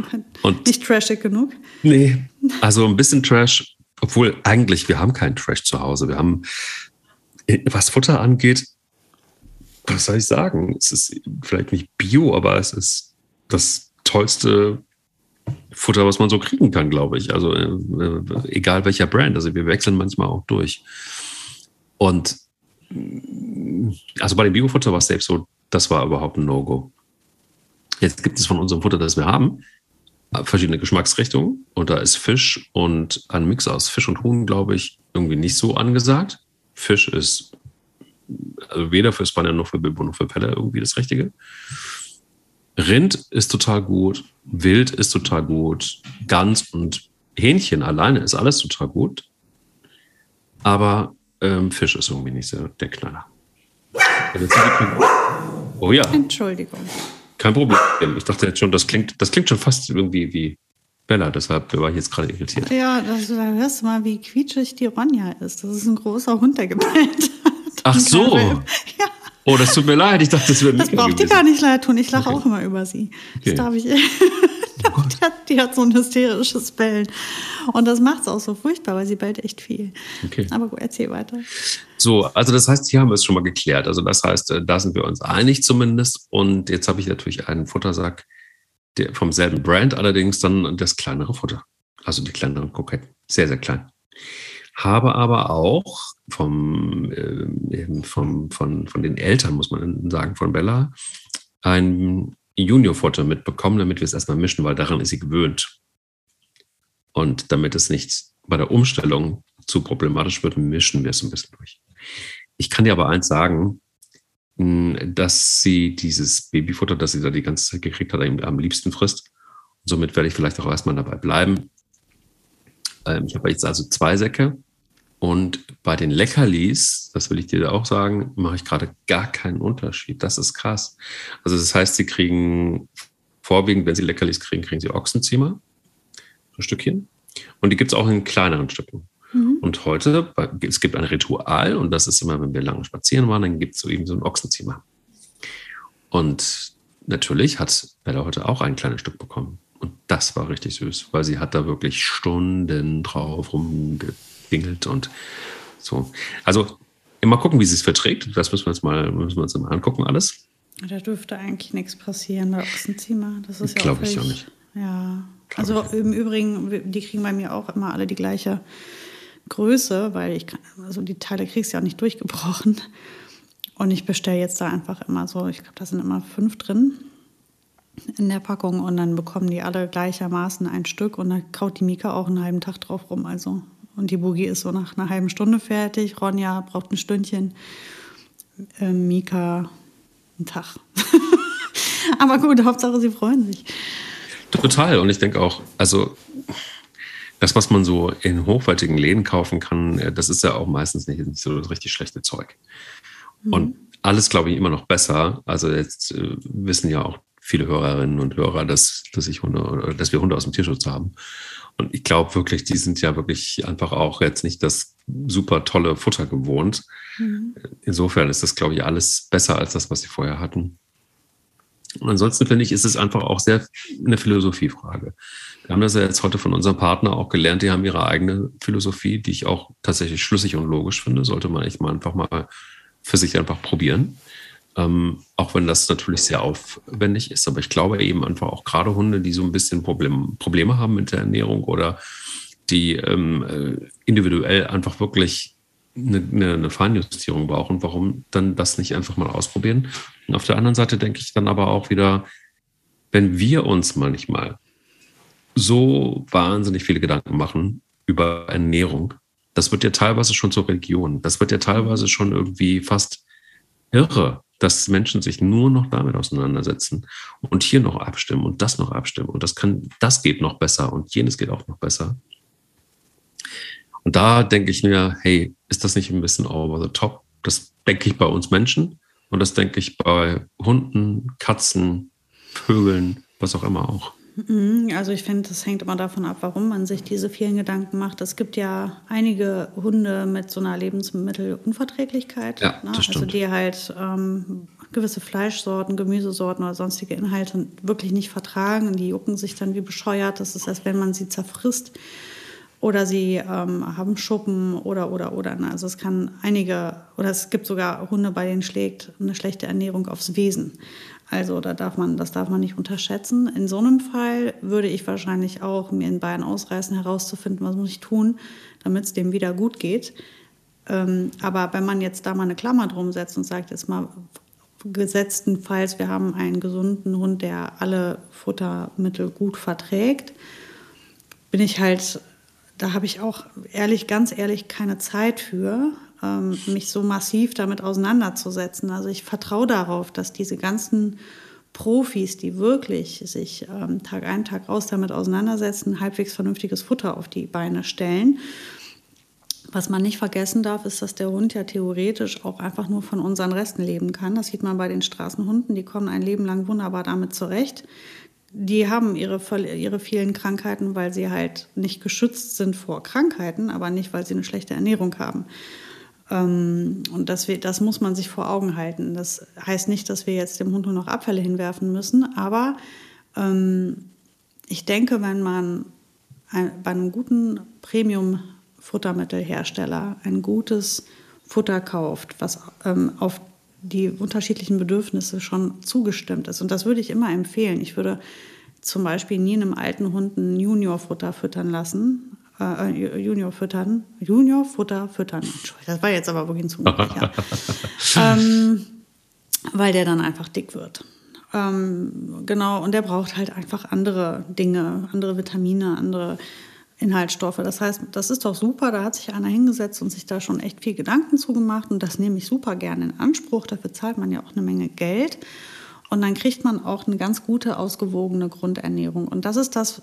*laughs*
Und nicht trashig genug?
Nee, also ein bisschen Trash, obwohl eigentlich wir haben keinen Trash zu Hause. Wir haben, was Futter angeht, was soll ich sagen? Es ist vielleicht nicht Bio, aber es ist das tollste Futter, was man so kriegen kann, glaube ich. Also äh, äh, egal welcher Brand. Also wir wechseln manchmal auch durch. Und also bei dem Bio-Futter war es selbst so, das war überhaupt ein No-Go. Jetzt gibt es von unserem Futter, das wir haben, verschiedene Geschmacksrichtungen. Und da ist Fisch und ein Mix aus Fisch und Huhn, glaube ich, irgendwie nicht so angesagt. Fisch ist also weder für Spanier noch für Bilbo noch für Pelle irgendwie das Richtige. Rind ist total gut, Wild ist total gut, Gans und Hähnchen alleine ist alles total gut. Aber ähm, Fisch ist irgendwie nicht so der Knaller. *laughs*
Oh ja. Entschuldigung.
Kein Problem. Ich dachte jetzt schon, das klingt, das klingt schon fast irgendwie wie Bella, deshalb war ich jetzt gerade irritiert.
Ja, das, da hörst du mal, wie quietschig die Ronja ist. Das ist ein großer Hund, der gebellt
Ach so. Ja. Oh, das tut mir leid. Ich dachte, das wäre
Das braucht dir gar nicht leid tun. Ich lache okay. auch immer über sie. Das darf ich. *laughs* Oh die, hat, die, hat, so ein hysterisches Bellen. Und das macht es auch so furchtbar, weil sie bellt echt viel. Okay. Aber gut, erzähl weiter.
So, also das heißt, hier haben wir es schon mal geklärt. Also das heißt, äh, da sind wir uns einig zumindest. Und jetzt habe ich natürlich einen Futtersack der, vom selben Brand, allerdings dann das kleinere Futter. Also die kleineren Kroketten. Sehr, sehr klein habe aber auch vom, äh, vom, von, von den Eltern, muss man sagen, von Bella, ein Junior-Foto mitbekommen, damit wir es erstmal mischen, weil daran ist sie gewöhnt. Und damit es nicht bei der Umstellung zu problematisch wird, mischen wir es ein bisschen durch. Ich kann dir aber eins sagen, dass sie dieses Babyfutter, das sie da die ganze Zeit gekriegt hat, am liebsten frisst. Und somit werde ich vielleicht auch erstmal dabei bleiben. Ähm, ich habe jetzt also zwei Säcke Und bei den Leckerlis, das will ich dir auch sagen, mache ich gerade gar keinen Unterschied. Das ist krass. Also das heißt, sie kriegen vorwiegend, wenn sie Leckerlis kriegen, kriegen sie Ochsenzimmer, ein Stückchen. Und die gibt es auch in kleineren Stücken. Mhm. Und heute, es gibt ein Ritual und das ist immer, wenn wir lange spazieren waren, dann gibt es so eben so ein Ochsenzimmer. Und natürlich hat Bella heute auch ein kleines Stück bekommen. Und das war richtig süß, weil sie hat da wirklich Stunden drauf rumgedingelt und so. Also immer gucken, wie sie es verträgt. Das müssen wir uns mal, müssen wir uns mal angucken, alles.
Da dürfte eigentlich nichts passieren bei Ochsenzimmer. Das ist
ja Glaube ich auch nicht.
Ja. Also im Übrigen, die kriegen bei mir auch immer alle die gleiche Größe, weil ich kann, also die Teile kriegst du ja auch nicht durchgebrochen. Und ich bestelle jetzt da einfach immer so, ich glaube, da sind immer fünf drin in der Packung und dann bekommen die alle gleichermaßen ein Stück und dann kaut die Mika auch einen halben Tag drauf rum. Also und die Boogie ist so nach einer halben Stunde fertig. Ronja braucht ein Stündchen. Äh, Mika einen Tag. *laughs* Aber gut, Hauptsache sie freuen sich.
Total. Und ich denke auch, also das, was man so in hochwertigen Läden kaufen kann, äh, das ist ja auch meistens nicht so das richtig schlechte Zeug. Mhm. Und alles, glaube ich, immer noch besser. Also jetzt äh, wissen ja auch viele Hörerinnen und Hörer, dass, dass, ich Hunde, dass wir Hunde aus dem Tierschutz haben. Und ich glaube wirklich, die sind ja wirklich einfach auch jetzt nicht das super tolle Futter gewohnt. Mhm. Insofern ist das, glaube ich, alles besser als das, was sie vorher hatten. Und ansonsten finde ich, ist es einfach auch sehr eine Philosophiefrage. Wir haben das ja jetzt heute von unserem Partner auch gelernt, die haben ihre eigene Philosophie, die ich auch tatsächlich schlüssig und logisch finde. Sollte man echt mal einfach mal für sich einfach probieren. Ähm, auch wenn das natürlich sehr aufwendig ist. Aber ich glaube eben einfach auch gerade Hunde, die so ein bisschen Problem, Probleme haben mit der Ernährung oder die ähm, äh, individuell einfach wirklich eine, eine, eine Feinjustierung brauchen, warum dann das nicht einfach mal ausprobieren? Und auf der anderen Seite denke ich dann aber auch wieder, wenn wir uns manchmal so wahnsinnig viele Gedanken machen über Ernährung, das wird ja teilweise schon zur Religion. Das wird ja teilweise schon irgendwie fast irre, dass Menschen sich nur noch damit auseinandersetzen und hier noch abstimmen und das noch abstimmen und das kann, das geht noch besser und jenes geht auch noch besser. Und da denke ich mir, hey, ist das nicht ein bisschen over the top? Das denke ich bei uns Menschen und das denke ich bei Hunden, Katzen, Vögeln, was auch immer auch.
Mhm, also ich finde, das hängt immer davon ab, warum man sich diese vielen Gedanken macht. Es gibt ja einige Hunde mit so einer Lebensmittelunverträglichkeit,
ja, ne?
also die halt ähm, gewisse Fleischsorten, Gemüsesorten oder sonstige Inhalte wirklich nicht vertragen und die jucken sich dann wie bescheuert. Das ist, als wenn man sie zerfrisst oder sie ähm, haben Schuppen oder oder oder. Ne? Also es kann einige oder es gibt sogar Hunde, bei denen schlägt eine schlechte Ernährung aufs Wesen. Also da darf man, das darf man nicht unterschätzen. In so einem Fall würde ich wahrscheinlich auch mir in Bayern ausreißen, herauszufinden, was muss ich tun, damit es dem wieder gut geht. Ähm, aber wenn man jetzt da mal eine Klammer drum setzt und sagt, jetzt mal gesetztenfalls, wir haben einen gesunden Hund, der alle Futtermittel gut verträgt, bin ich halt, da habe ich auch ehrlich, ganz ehrlich keine Zeit für ähm, mich so massiv damit auseinanderzusetzen. Also ich vertraue darauf, dass diese ganzen Profis, die wirklich sich ähm, Tag ein, Tag aus damit auseinandersetzen, halbwegs vernünftiges Futter auf die Beine stellen. Was man nicht vergessen darf, ist, dass der Hund ja theoretisch auch einfach nur von unseren Resten leben kann. Das sieht man bei den Straßenhunden, die kommen ein Leben lang wunderbar damit zurecht. Die haben ihre, ihre vielen Krankheiten, weil sie halt nicht geschützt sind vor Krankheiten, aber nicht, weil sie eine schlechte Ernährung haben. Ähm, und das, das muss man sich vor Augen halten. Das heißt nicht, dass wir jetzt dem Hund nur noch Abfälle hinwerfen müssen, aber ähm, ich denke, wenn man bei einem guten Premium-Futtermittelhersteller ein gutes Futter kauft, was ähm, auf die unterschiedlichen Bedürfnisse schon zugestimmt ist. Und das würde ich immer empfehlen. Ich würde zum Beispiel nie einem alten Hund ein Junior-Futter füttern lassen, äh, Junior füttern. Junior Futter füttern. Das war jetzt aber ein Zungenbrecher. ja. *laughs* ähm, weil der dann einfach dick wird. Ähm, genau, und der braucht halt einfach andere Dinge, andere Vitamine, andere Inhaltsstoffe. Das heißt, das ist doch super, da hat sich einer hingesetzt und sich da schon echt viel Gedanken zugemacht und das nehme ich super gerne in Anspruch. Dafür zahlt man ja auch eine Menge Geld und dann kriegt man auch eine ganz gute, ausgewogene Grundernährung. Und das ist das,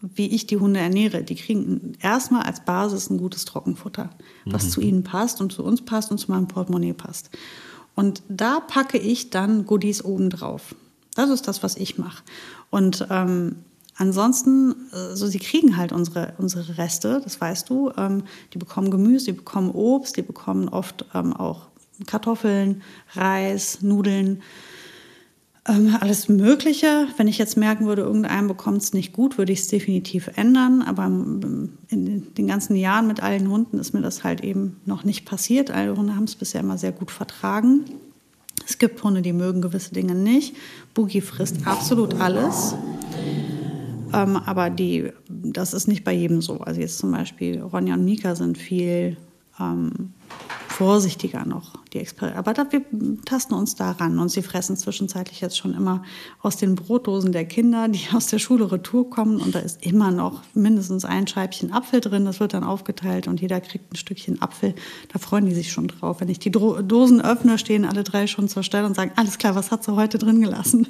wie ich die Hunde ernähre. Die kriegen erstmal als Basis ein gutes Trockenfutter, was mhm. zu ihnen passt und zu uns passt und zu meinem Portemonnaie passt. Und da packe ich dann Goodies obendrauf. Das ist das, was ich mache. Und ähm, ansonsten, also sie kriegen halt unsere, unsere Reste, das weißt du. Ähm, die bekommen Gemüse, die bekommen Obst, die bekommen oft ähm, auch Kartoffeln, Reis, Nudeln ähm, alles Mögliche. Wenn ich jetzt merken würde, irgendeinem bekommt es nicht gut, würde ich es definitiv ändern. Aber in den ganzen Jahren mit allen Hunden ist mir das halt eben noch nicht passiert. Alle Hunde haben es bisher immer sehr gut vertragen. Es gibt Hunde, die mögen gewisse Dinge nicht. Boogie frisst absolut alles. Ähm, aber die, das ist nicht bei jedem so. Also jetzt zum Beispiel Ronja und Mika sind viel ähm, vorsichtiger noch, die Exper Aber da, wir tasten uns da ran und sie fressen zwischenzeitlich jetzt schon immer aus den Brotdosen der Kinder, die *laughs* aus der Schule retour kommen und da ist immer noch mindestens ein Scheibchen Apfel drin, das wird dann aufgeteilt und jeder kriegt ein Stückchen Apfel. Da freuen die sich schon drauf. Wenn ich die Dro Dosen öffne, stehen alle drei schon zur Stelle und sagen, alles klar, was hat sie heute drin gelassen?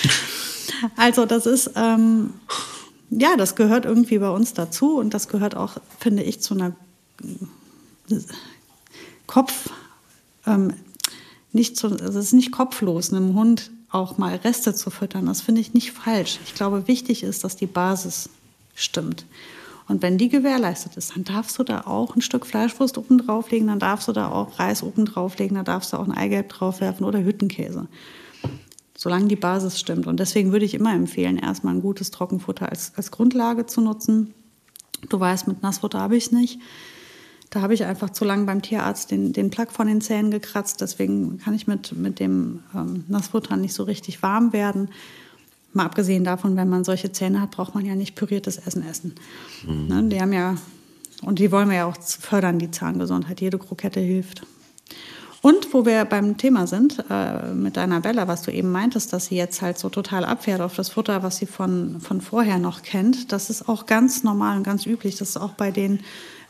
*laughs* also das ist... Ähm, ja, das gehört irgendwie bei uns dazu und das gehört auch, finde ich, zu einer Kopf, ähm, nicht zu, also es ist nicht kopflos, einem Hund auch mal Reste zu füttern. Das finde ich nicht falsch. Ich glaube, wichtig ist, dass die Basis stimmt. Und wenn die gewährleistet ist, dann darfst du da auch ein Stück Fleischwurst oben drauflegen, dann darfst du da auch Reis oben drauflegen, dann darfst du auch ein Eigelb draufwerfen oder Hüttenkäse. Solange die Basis stimmt. Und deswegen würde ich immer empfehlen, erstmal ein gutes Trockenfutter als, als Grundlage zu nutzen. Du weißt, mit Nassfutter habe ich es nicht. Da habe ich einfach zu lange beim Tierarzt den, den Plack von den Zähnen gekratzt. Deswegen kann ich mit, mit dem ähm, Nassfutter nicht so richtig warm werden. Mal abgesehen davon, wenn man solche Zähne hat, braucht man ja nicht püriertes Essen essen. Mhm. Ne, die haben ja, und die wollen wir ja auch fördern, die Zahngesundheit. Jede Krokette hilft. Und wo wir beim Thema sind, äh, mit deiner Bella, was du eben meintest, dass sie jetzt halt so total abfährt auf das Futter, was sie von, von vorher noch kennt, das ist auch ganz normal und ganz üblich. Das ist auch bei den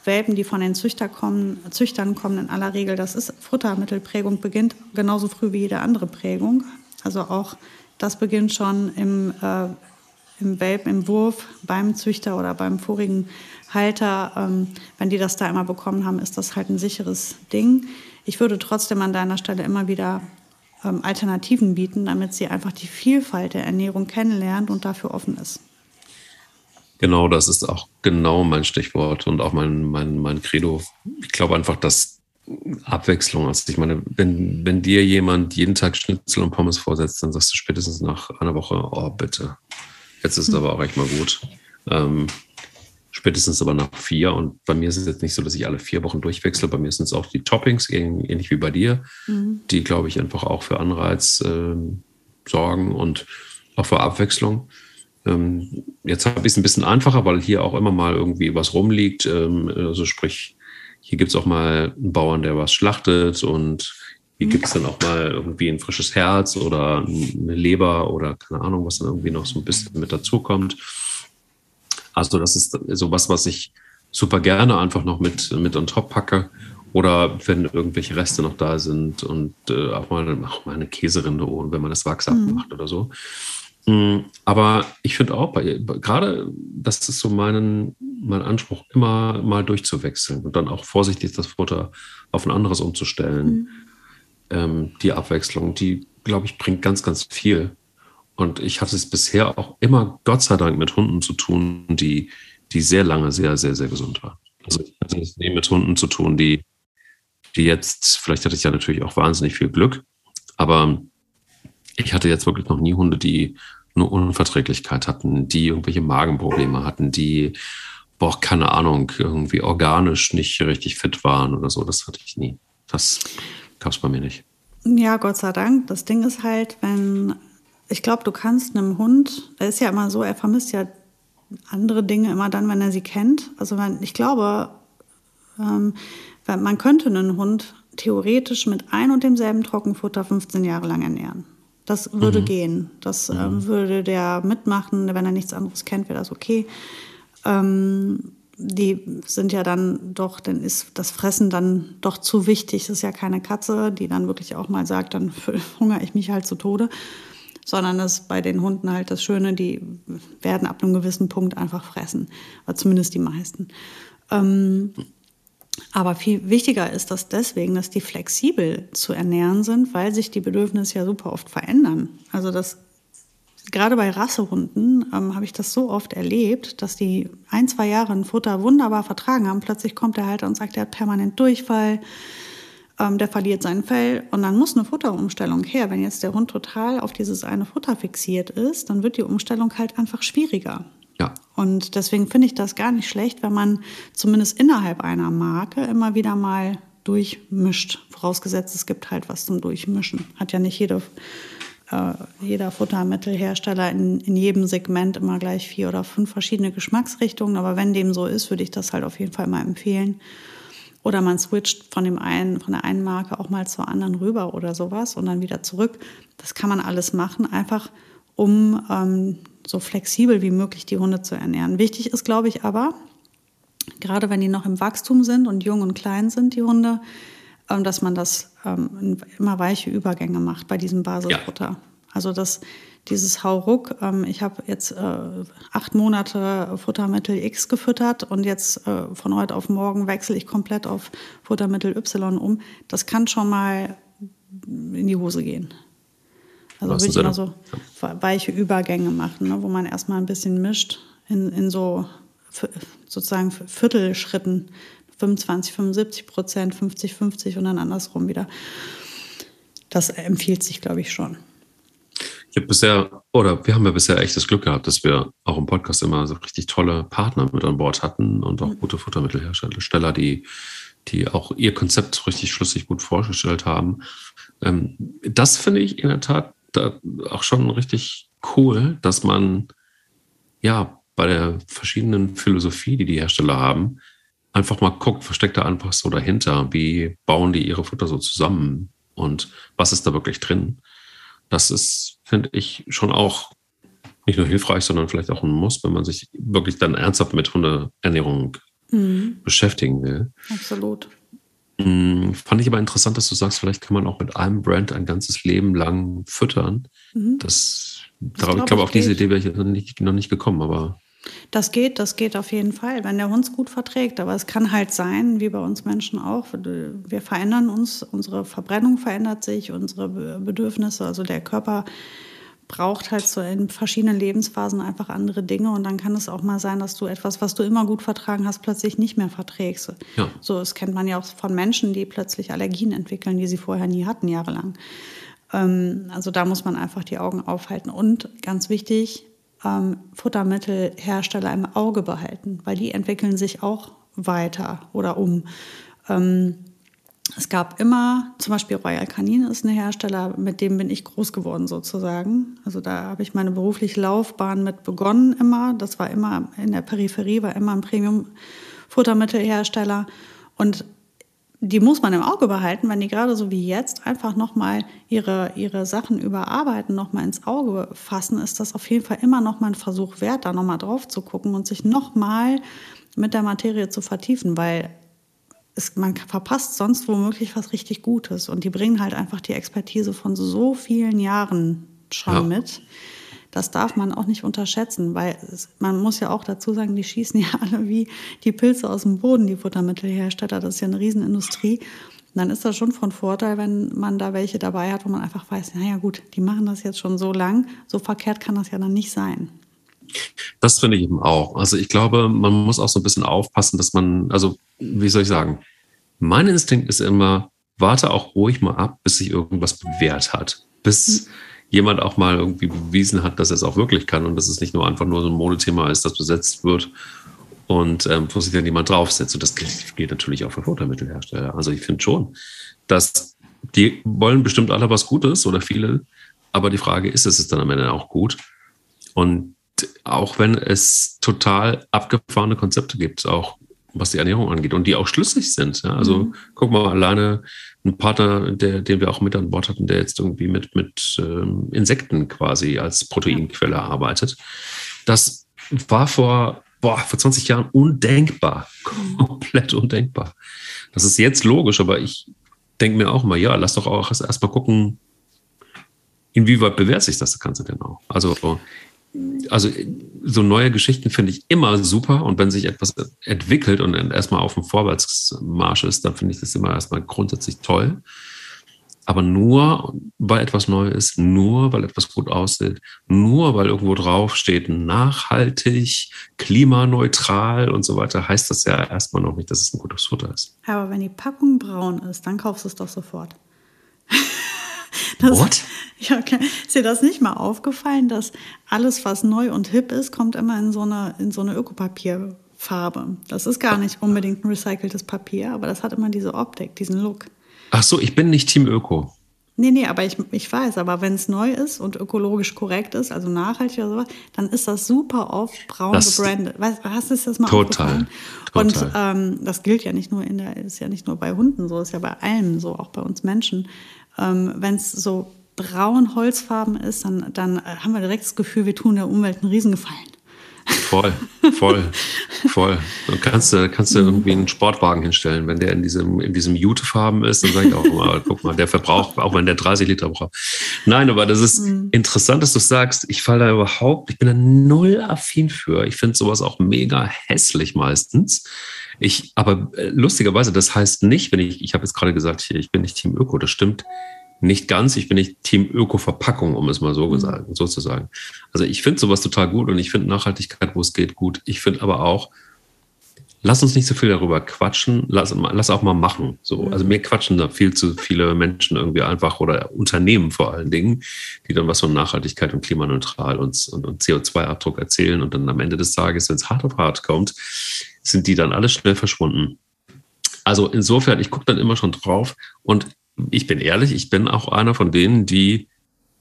Welpen, die von den Züchter kommen, Züchtern kommen, in aller Regel, das ist Futtermittelprägung, beginnt genauso früh wie jede andere Prägung. Also auch das beginnt schon im, äh, im Welpen, im Wurf, beim Züchter oder beim vorigen Halter. Ähm, wenn die das da immer bekommen haben, ist das halt ein sicheres Ding. Ich würde trotzdem an deiner Stelle immer wieder ähm, Alternativen bieten, damit sie einfach die Vielfalt der Ernährung kennenlernt und dafür offen ist.
Genau, das ist auch genau mein Stichwort und auch mein, mein, mein Credo. Ich glaube einfach, dass Abwechslung ist. Ich meine, wenn, wenn dir jemand jeden Tag Schnitzel und Pommes vorsetzt, dann sagst du spätestens nach einer Woche, oh bitte, jetzt ist es aber auch echt mal gut. Ähm, spätestens aber nach vier. Und bei mir ist es jetzt nicht so, dass ich alle vier Wochen durchwechsle. Bei mir sind es auch die Toppings, ähnlich wie bei dir, mhm. die, glaube ich, einfach auch für Anreiz äh, sorgen und auch für Abwechslung. Ähm, jetzt habe ich es ein bisschen einfacher, weil hier auch immer mal irgendwie was rumliegt. Ähm, also sprich, hier gibt es auch mal einen Bauern, der was schlachtet und hier mhm. gibt es dann auch mal irgendwie ein frisches Herz oder eine Leber oder keine Ahnung, was dann irgendwie noch so ein bisschen mit dazukommt. Also das ist so was, was ich super gerne einfach noch mit, mit on top packe. Oder wenn irgendwelche Reste noch da sind und äh, auch, mal, auch mal eine Käserinde, wenn man das Wachs mhm. abmacht oder so. Mm, aber ich finde auch, gerade das ist so mein, mein Anspruch, immer mal durchzuwechseln und dann auch vorsichtig das Futter auf ein anderes umzustellen. Mhm. Ähm, die Abwechslung, die, glaube ich, bringt ganz, ganz viel. Und ich hatte es bisher auch immer, Gott sei Dank, mit Hunden zu tun, die, die sehr lange sehr, sehr, sehr gesund waren. Also ich hatte es nie mit Hunden zu tun, die, die jetzt, vielleicht hatte ich ja natürlich auch wahnsinnig viel Glück, aber ich hatte jetzt wirklich noch nie Hunde, die eine Unverträglichkeit hatten, die irgendwelche Magenprobleme hatten, die, boah, keine Ahnung, irgendwie organisch nicht richtig fit waren oder so. Das hatte ich nie. Das gab es bei mir nicht.
Ja, Gott sei Dank. Das Ding ist halt, wenn, ich glaube, du kannst einem Hund, er ist ja immer so, er vermisst ja andere Dinge immer dann, wenn er sie kennt. Also wenn, ich glaube, ähm, man könnte einen Hund theoretisch mit ein und demselben Trockenfutter 15 Jahre lang ernähren. Das würde mhm. gehen. Das äh, mhm. würde der mitmachen. Wenn er nichts anderes kennt, wäre das okay. Ähm, die sind ja dann doch, dann ist das Fressen dann doch zu wichtig. Das ist ja keine Katze, die dann wirklich auch mal sagt, dann *laughs* hungere ich mich halt zu Tode. sondern das ist bei den Hunden halt das Schöne, die werden ab einem gewissen Punkt einfach fressen, oder zumindest die meisten. Ähm, aber viel wichtiger ist das deswegen, dass die flexibel zu ernähren sind, weil sich die Bedürfnisse ja super oft verändern. Also das gerade bei Rassehunden ähm, habe ich das so oft erlebt, dass die ein, zwei Jahre ein Futter wunderbar vertragen haben. Plötzlich kommt der Halter und sagt, er hat permanent Durchfall, ähm, der verliert sein Fell und dann muss eine Futterumstellung her. Wenn jetzt der Hund total auf dieses eine Futter fixiert ist, dann wird die Umstellung halt einfach schwieriger. Und deswegen finde ich das gar nicht schlecht, wenn man zumindest innerhalb einer Marke immer wieder mal durchmischt. Vorausgesetzt, es gibt halt was zum Durchmischen. Hat ja nicht jede, äh, jeder Futtermittelhersteller in, in jedem Segment immer gleich vier oder fünf verschiedene Geschmacksrichtungen. Aber wenn dem so ist, würde ich das halt auf jeden Fall mal empfehlen. Oder man switcht von dem einen, von der einen Marke auch mal zur anderen rüber oder sowas und dann wieder zurück. Das kann man alles machen, einfach um ähm, so flexibel wie möglich die Hunde zu ernähren. Wichtig ist, glaube ich, aber, gerade wenn die noch im Wachstum sind und jung und klein sind, die Hunde, ähm, dass man das ähm, immer weiche Übergänge macht bei diesem Basisfutter. Ja. Also das, dieses Hauruck, ähm, ich habe jetzt äh, acht Monate Futtermittel X gefüttert und jetzt äh, von heute auf morgen wechsle ich komplett auf Futtermittel Y um. Das kann schon mal in die Hose gehen. Also würde ich immer so weiche Übergänge machen, ne, wo man erstmal ein bisschen mischt in, in so sozusagen Viertelschritten. 25, 75 Prozent, 50, 50 und dann andersrum wieder. Das empfiehlt sich, glaube ich, schon.
Ich habe bisher, oder wir haben ja bisher echt das Glück gehabt, dass wir auch im Podcast immer so richtig tolle Partner mit an Bord hatten und auch mhm. gute Futtermittelhersteller, die, die auch ihr Konzept richtig schlüssig gut vorgestellt haben. Ähm, das finde ich in der Tat da auch schon richtig cool, dass man ja bei der verschiedenen Philosophie, die die Hersteller haben, einfach mal guckt, versteckt da einfach so dahinter, wie bauen die ihre Futter so zusammen und was ist da wirklich drin. Das ist, finde ich, schon auch nicht nur hilfreich, sondern vielleicht auch ein Muss, wenn man sich wirklich dann ernsthaft mit Hundeernährung mhm. beschäftigen will.
Absolut.
Hm, fand ich aber interessant, dass du sagst, vielleicht kann man auch mit einem Brand ein ganzes Leben lang füttern. Mhm. Das, das glaub, ich glaube, auf diese Idee wäre ich noch nicht, noch nicht gekommen, aber.
Das geht, das geht auf jeden Fall, wenn der Hund es gut verträgt. Aber es kann halt sein, wie bei uns Menschen auch, wir verändern uns, unsere Verbrennung verändert sich, unsere Bedürfnisse, also der Körper braucht halt so in verschiedenen Lebensphasen einfach andere Dinge und dann kann es auch mal sein, dass du etwas, was du immer gut vertragen hast, plötzlich nicht mehr verträgst. Ja. So, das kennt man ja auch von Menschen, die plötzlich Allergien entwickeln, die sie vorher nie hatten, jahrelang. Ähm, also da muss man einfach die Augen aufhalten und ganz wichtig, ähm, Futtermittelhersteller im Auge behalten, weil die entwickeln sich auch weiter oder um. Ähm, es gab immer, zum Beispiel Royal Canin ist ein Hersteller, mit dem bin ich groß geworden sozusagen. Also da habe ich meine berufliche Laufbahn mit begonnen immer. Das war immer in der Peripherie, war immer ein Premium-Futtermittelhersteller. Und die muss man im Auge behalten, wenn die gerade so wie jetzt einfach nochmal ihre, ihre Sachen überarbeiten, nochmal ins Auge fassen, ist das auf jeden Fall immer nochmal ein Versuch wert, da nochmal drauf zu gucken und sich nochmal mit der Materie zu vertiefen, weil es, man verpasst sonst womöglich was richtig Gutes. Und die bringen halt einfach die Expertise von so vielen Jahren schon ja. mit. Das darf man auch nicht unterschätzen, weil es, man muss ja auch dazu sagen, die schießen ja alle wie die Pilze aus dem Boden, die Futtermittelhersteller. Das ist ja eine Riesenindustrie. Und dann ist das schon von Vorteil, wenn man da welche dabei hat, wo man einfach weiß, naja gut, die machen das jetzt schon so lang, so verkehrt kann das ja dann nicht sein.
Das finde ich eben auch. Also ich glaube, man muss auch so ein bisschen aufpassen, dass man, also wie soll ich sagen, mein Instinkt ist immer, warte auch ruhig mal ab, bis sich irgendwas bewährt hat. Bis mhm. jemand auch mal irgendwie bewiesen hat, dass er es auch wirklich kann und dass es nicht nur einfach nur so ein Modethema ist, das besetzt wird und ähm, wo sich dann jemand draufsetzt. Und das gilt, gilt natürlich auch für Futtermittelhersteller. Also ich finde schon, dass die wollen bestimmt alle was Gutes oder viele, aber die Frage ist, ist es dann am Ende auch gut? Und auch wenn es total abgefahrene Konzepte gibt, auch was die Ernährung angeht und die auch schlüssig sind. Ja? Also mhm. guck mal, alleine ein Partner, der, den wir auch mit an Bord hatten, der jetzt irgendwie mit, mit ähm, Insekten quasi als Proteinquelle ja. arbeitet. Das war vor, boah, vor 20 Jahren undenkbar. *laughs* Komplett undenkbar. Das ist jetzt logisch, aber ich denke mir auch mal, ja, lass doch auch erst mal gucken, inwieweit bewährt sich das Ganze denn auch? Also, also so neue Geschichten finde ich immer super und wenn sich etwas entwickelt und erstmal auf dem Vorwärtsmarsch ist, dann finde ich das immer erstmal grundsätzlich toll. Aber nur, weil etwas neu ist, nur, weil etwas gut aussieht, nur, weil irgendwo drauf steht, nachhaltig, klimaneutral und so weiter, heißt das ja erstmal noch nicht, dass es ein gutes Futter ist.
Aber wenn die Packung braun ist, dann kaufst du es doch sofort.
Das, What?
Ja, okay. Ist dir das nicht mal aufgefallen, dass alles, was neu und hip ist, kommt immer in so eine, in so eine Ökopapierfarbe? Das ist gar nicht unbedingt ein recyceltes Papier, aber das hat immer diese Optik, diesen Look.
Ach so, ich bin nicht Team Öko.
Nee, nee, aber ich, ich weiß, aber wenn es neu ist und ökologisch korrekt ist, also nachhaltig oder sowas, dann ist das super oft braun das, gebrandet. Weißt, hast du das mal
Total.
total. Und ähm, das gilt ja nicht nur in der, ist ja nicht nur bei Hunden so, ist ja bei allem so, auch bei uns Menschen. Ähm, wenn es so braun Holzfarben ist, dann, dann haben wir direkt das Gefühl, wir tun der Umwelt einen Riesengefallen.
Voll, voll, voll. Und kannst du kannst du irgendwie einen Sportwagen hinstellen, wenn der in diesem, in diesem Jutefarben ist, dann sage ich auch mal, *laughs* guck mal, der verbraucht, auch wenn der 30 Liter braucht. Nein, aber das ist mhm. interessant, dass du sagst, ich falle da überhaupt, ich bin da null affin für. Ich finde sowas auch mega hässlich meistens. Ich, aber äh, lustigerweise, das heißt nicht, wenn ich, ich habe jetzt gerade gesagt, hier, ich bin nicht Team Öko, das stimmt nicht ganz. Ich bin nicht Team Öko-Verpackung, um es mal so, mhm. gesagt, so zu sagen. Also ich finde sowas total gut und ich finde Nachhaltigkeit, wo es geht, gut. Ich finde aber auch, lass uns nicht so viel darüber quatschen, lass, lass auch mal machen. So, mhm. also mir quatschen da viel zu viele Menschen irgendwie einfach oder Unternehmen vor allen Dingen, die dann was von Nachhaltigkeit und klimaneutral und, und, und CO2-Abdruck erzählen und dann am Ende des Tages, wenn es hart auf hart kommt, sind die dann alle schnell verschwunden. Also insofern, ich gucke dann immer schon drauf und ich bin ehrlich, ich bin auch einer von denen, die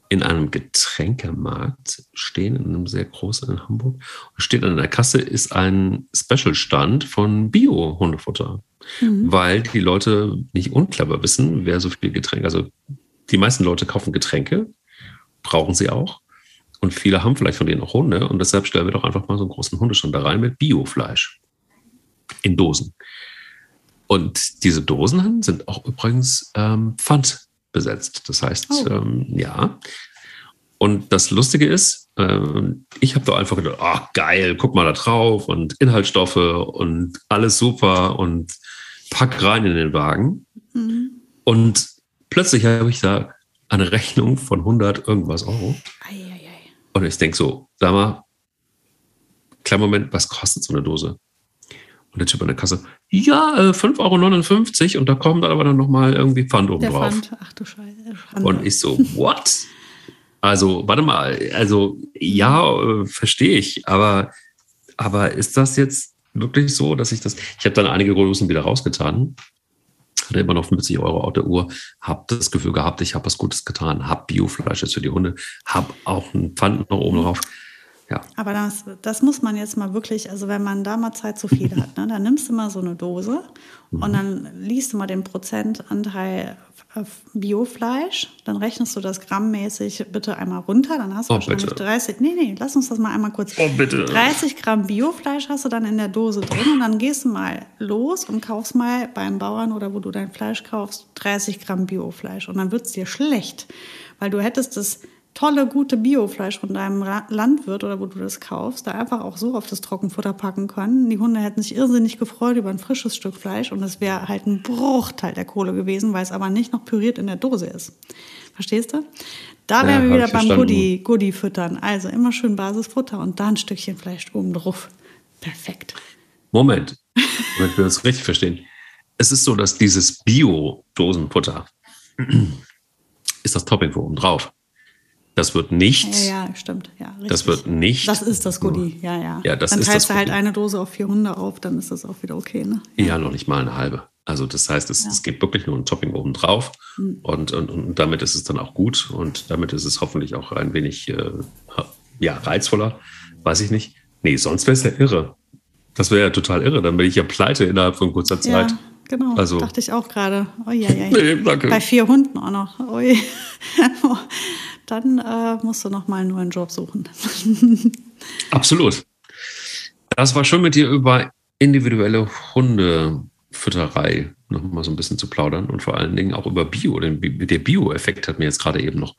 in einem Getränkemarkt stehen, in einem sehr großen in Hamburg. Und steht an der Kasse ist ein Special-Stand von Bio-Hundefutter, mhm. weil die Leute nicht unclever wissen, wer so viel Getränke, also die meisten Leute kaufen Getränke, brauchen sie auch. Und viele haben vielleicht von denen auch Hunde. Und deshalb stellen wir doch einfach mal so einen großen Hundestand da rein mit Biofleisch in Dosen. Und diese Dosen sind auch übrigens ähm, Pfand besetzt. Das heißt, oh. ähm, ja. Und das Lustige ist, ähm, ich habe da einfach gedacht, ach geil, guck mal da drauf und Inhaltsstoffe und alles super und pack rein in den Wagen. Mhm. Und plötzlich habe ich da eine Rechnung von 100 irgendwas Euro. Ei, ei, ei. Und ich denke so, sag mal, kleinen Moment, was kostet so eine Dose? Und der Typ an der Kasse, ja, äh, 5,59 Euro und da kommt aber dann nochmal irgendwie Pfand oben der drauf. Pfand. Ach du Scheiße. Und ich so, what? Also, warte mal, also ja, äh, verstehe ich, aber, aber ist das jetzt wirklich so, dass ich das. Ich habe dann einige Größen wieder rausgetan, hatte immer noch 50 Euro auf der Uhr, habe das Gefühl gehabt, ich habe was Gutes getan, habe Biofleisch jetzt für die Hunde, habe auch ein Pfand noch oben drauf. Ja.
Aber das, das muss man jetzt mal wirklich, also wenn man da mal Zeit zu viel hat, ne, dann nimmst du mal so eine Dose mhm. und dann liest du mal den Prozentanteil Biofleisch, dann rechnest du das grammmäßig bitte einmal runter, dann hast du oh, wahrscheinlich bitte. 30, nee, nee, lass uns das mal einmal kurz.
Oh, bitte.
30 Gramm Biofleisch hast du dann in der Dose drin und dann gehst du mal los und kaufst mal beim Bauern oder wo du dein Fleisch kaufst, 30 Gramm Biofleisch und dann wird es dir schlecht, weil du hättest das tolle, gute Biofleisch von deinem Landwirt oder wo du das kaufst, da einfach auch so auf das Trockenfutter packen können. Die Hunde hätten sich irrsinnig gefreut über ein frisches Stück Fleisch und es wäre halt ein Bruchteil der Kohle gewesen, weil es aber nicht noch püriert in der Dose ist. Verstehst du? Da wären ja, wir wieder beim Goodie, Goodie füttern. Also immer schön Basisfutter und da ein Stückchen Fleisch oben drauf. Perfekt.
Moment, damit wir das richtig verstehen. Es ist so, dass dieses Bio-Dosenfutter *clears throat* ist das Topping für oben drauf. Das wird nicht.
Ja, ja stimmt. Ja,
das wird nicht.
Das ist das Goodie, ja, ja.
ja das
dann teilst du halt eine Dose auf vier Hunde auf, dann ist das auch wieder okay, ne?
Ja, ja noch nicht mal eine halbe. Also das heißt, es, ja. es gibt wirklich nur ein Topping oben drauf mhm. und, und, und damit ist es dann auch gut und damit ist es hoffentlich auch ein wenig äh, ja, reizvoller. Weiß ich nicht. Nee, sonst wäre es ja irre. Das wäre ja total irre. Dann bin ich ja pleite innerhalb von kurzer Zeit. Ja,
genau. Also, dachte ich auch gerade. Oh, ja, ja. nee, danke. Bei vier Hunden auch noch. Oh, *laughs* *laughs* dann äh, musst du noch mal einen neuen Job suchen. *laughs*
Absolut. Das war schön mit dir über individuelle Hundefütterei noch mal so ein bisschen zu plaudern und vor allen Dingen auch über Bio. Denn der Bio-Effekt hat mir jetzt gerade eben noch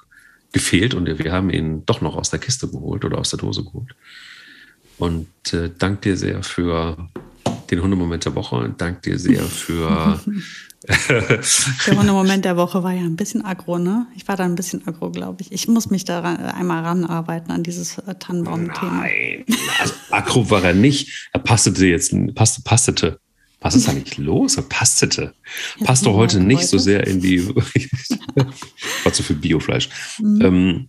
gefehlt und wir haben ihn doch noch aus der Kiste geholt oder aus der Dose geholt. Und äh, danke dir sehr für den Hundemoment der Woche und danke dir sehr für. *laughs*
der Hundemoment der Woche war ja ein bisschen aggro, ne? Ich war da ein bisschen aggro, glaube ich. Ich muss mich da einmal ranarbeiten an dieses äh, Tannenbaum-Thema.
Nein, also aggro war er nicht. Er pastete jetzt, passte, pastete. Was ist eigentlich los? Er pastete. Passt doch heute nicht so sehr in die. *laughs* war zu viel Biofleisch. Mhm. Ähm,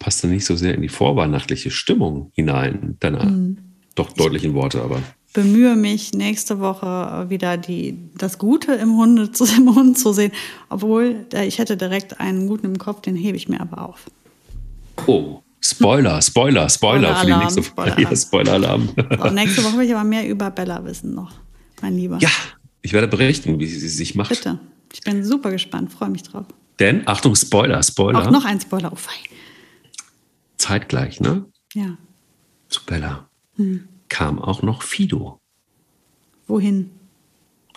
passte nicht so sehr in die vorweihnachtliche Stimmung hinein, deiner mhm. doch deutlichen Worte, aber
bemühe mich, nächste Woche wieder die, das Gute im, Hunde *laughs* im Hund zu sehen. Obwohl, ich hätte direkt einen guten im Kopf, den hebe ich mir aber auf.
Oh, Spoiler, Spoiler, Spoiler, Spoiler für die nächste Spoiler. *laughs* Ja, Spoiler-Alarm.
So, *laughs* nächste Woche will ich aber mehr über Bella wissen noch, mein Lieber.
Ja, ich werde berichten, wie sie sich macht.
Bitte. Ich bin super gespannt, freue mich drauf.
Denn, Achtung, Spoiler, Spoiler.
Auch noch ein Spoiler, oh fein.
Zeitgleich, ne?
Ja.
Zu Bella. Hm kam auch noch Fido.
Wohin?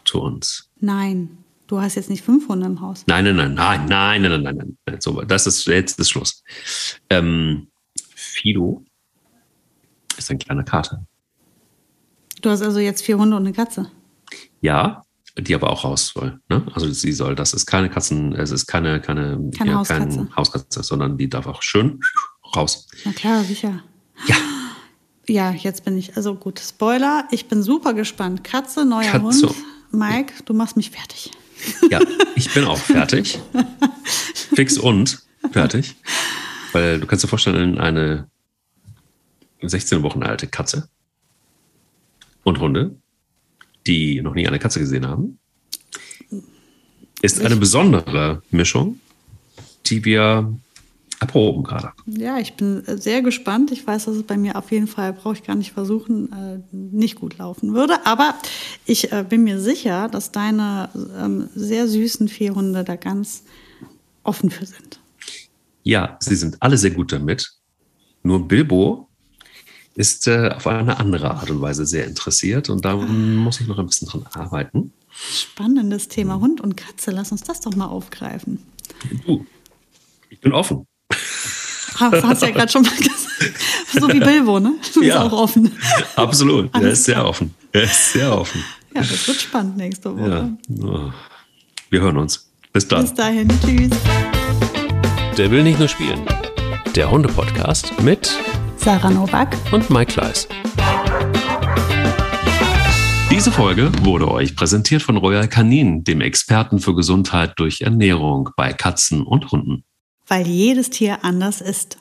Zu uns.
Nein. Du hast jetzt nicht fünf Hunde im Haus.
Nein, nein, nein, nein, nein, nein, nein, nein. nein. nein. So, das ist jetzt ist Schluss. Ähm, Fido ist ein kleiner Kater.
Du hast also jetzt vier Hunde und eine Katze.
Ja, die aber auch raus soll. Ne? Also sie soll, das ist keine Katzen, es ist keine, keine,
keine ja, Hauskatze.
Kein Hauskatze, sondern die darf auch schön raus.
Na klar, sicher.
Ja,
ja, jetzt bin ich, also gut, Spoiler, ich bin super gespannt. Katze, neuer Katze. Hund. Mike, du machst mich fertig.
Ja, ich bin auch fertig. Fix und fertig. Weil du kannst dir vorstellen, eine 16 Wochen alte Katze und Hunde, die noch nie eine Katze gesehen haben, ist eine besondere Mischung, die wir erproben gerade.
Ja, ich bin sehr gespannt. Ich weiß, dass es bei mir auf jeden Fall, brauche ich gar nicht versuchen, äh, nicht gut laufen würde. Aber ich äh, bin mir sicher, dass deine ähm, sehr süßen Viehhunde da ganz offen für sind.
Ja, sie sind alle sehr gut damit. Nur Bilbo ist äh, auf eine andere Art und Weise sehr interessiert und da muss ich noch ein bisschen dran arbeiten.
Spannendes Thema Hund und Katze. Lass uns das doch mal aufgreifen.
Du, ich bin offen.
Das hast du ja gerade schon mal gesagt. So wie Bilbo, ne? Du bist ja, auch offen.
Absolut. Er ist sehr offen. Er ist sehr offen.
Ja, das wird spannend nächste Woche.
Ja. Wir hören uns. Bis dann.
Bis dahin. Tschüss.
Der will nicht nur spielen. Der Hunde-Podcast mit
Sarah Novak
und Mike Kleiss. Diese Folge wurde euch präsentiert von Royal Canin, dem Experten für Gesundheit durch Ernährung bei Katzen und Hunden
weil jedes Tier anders ist.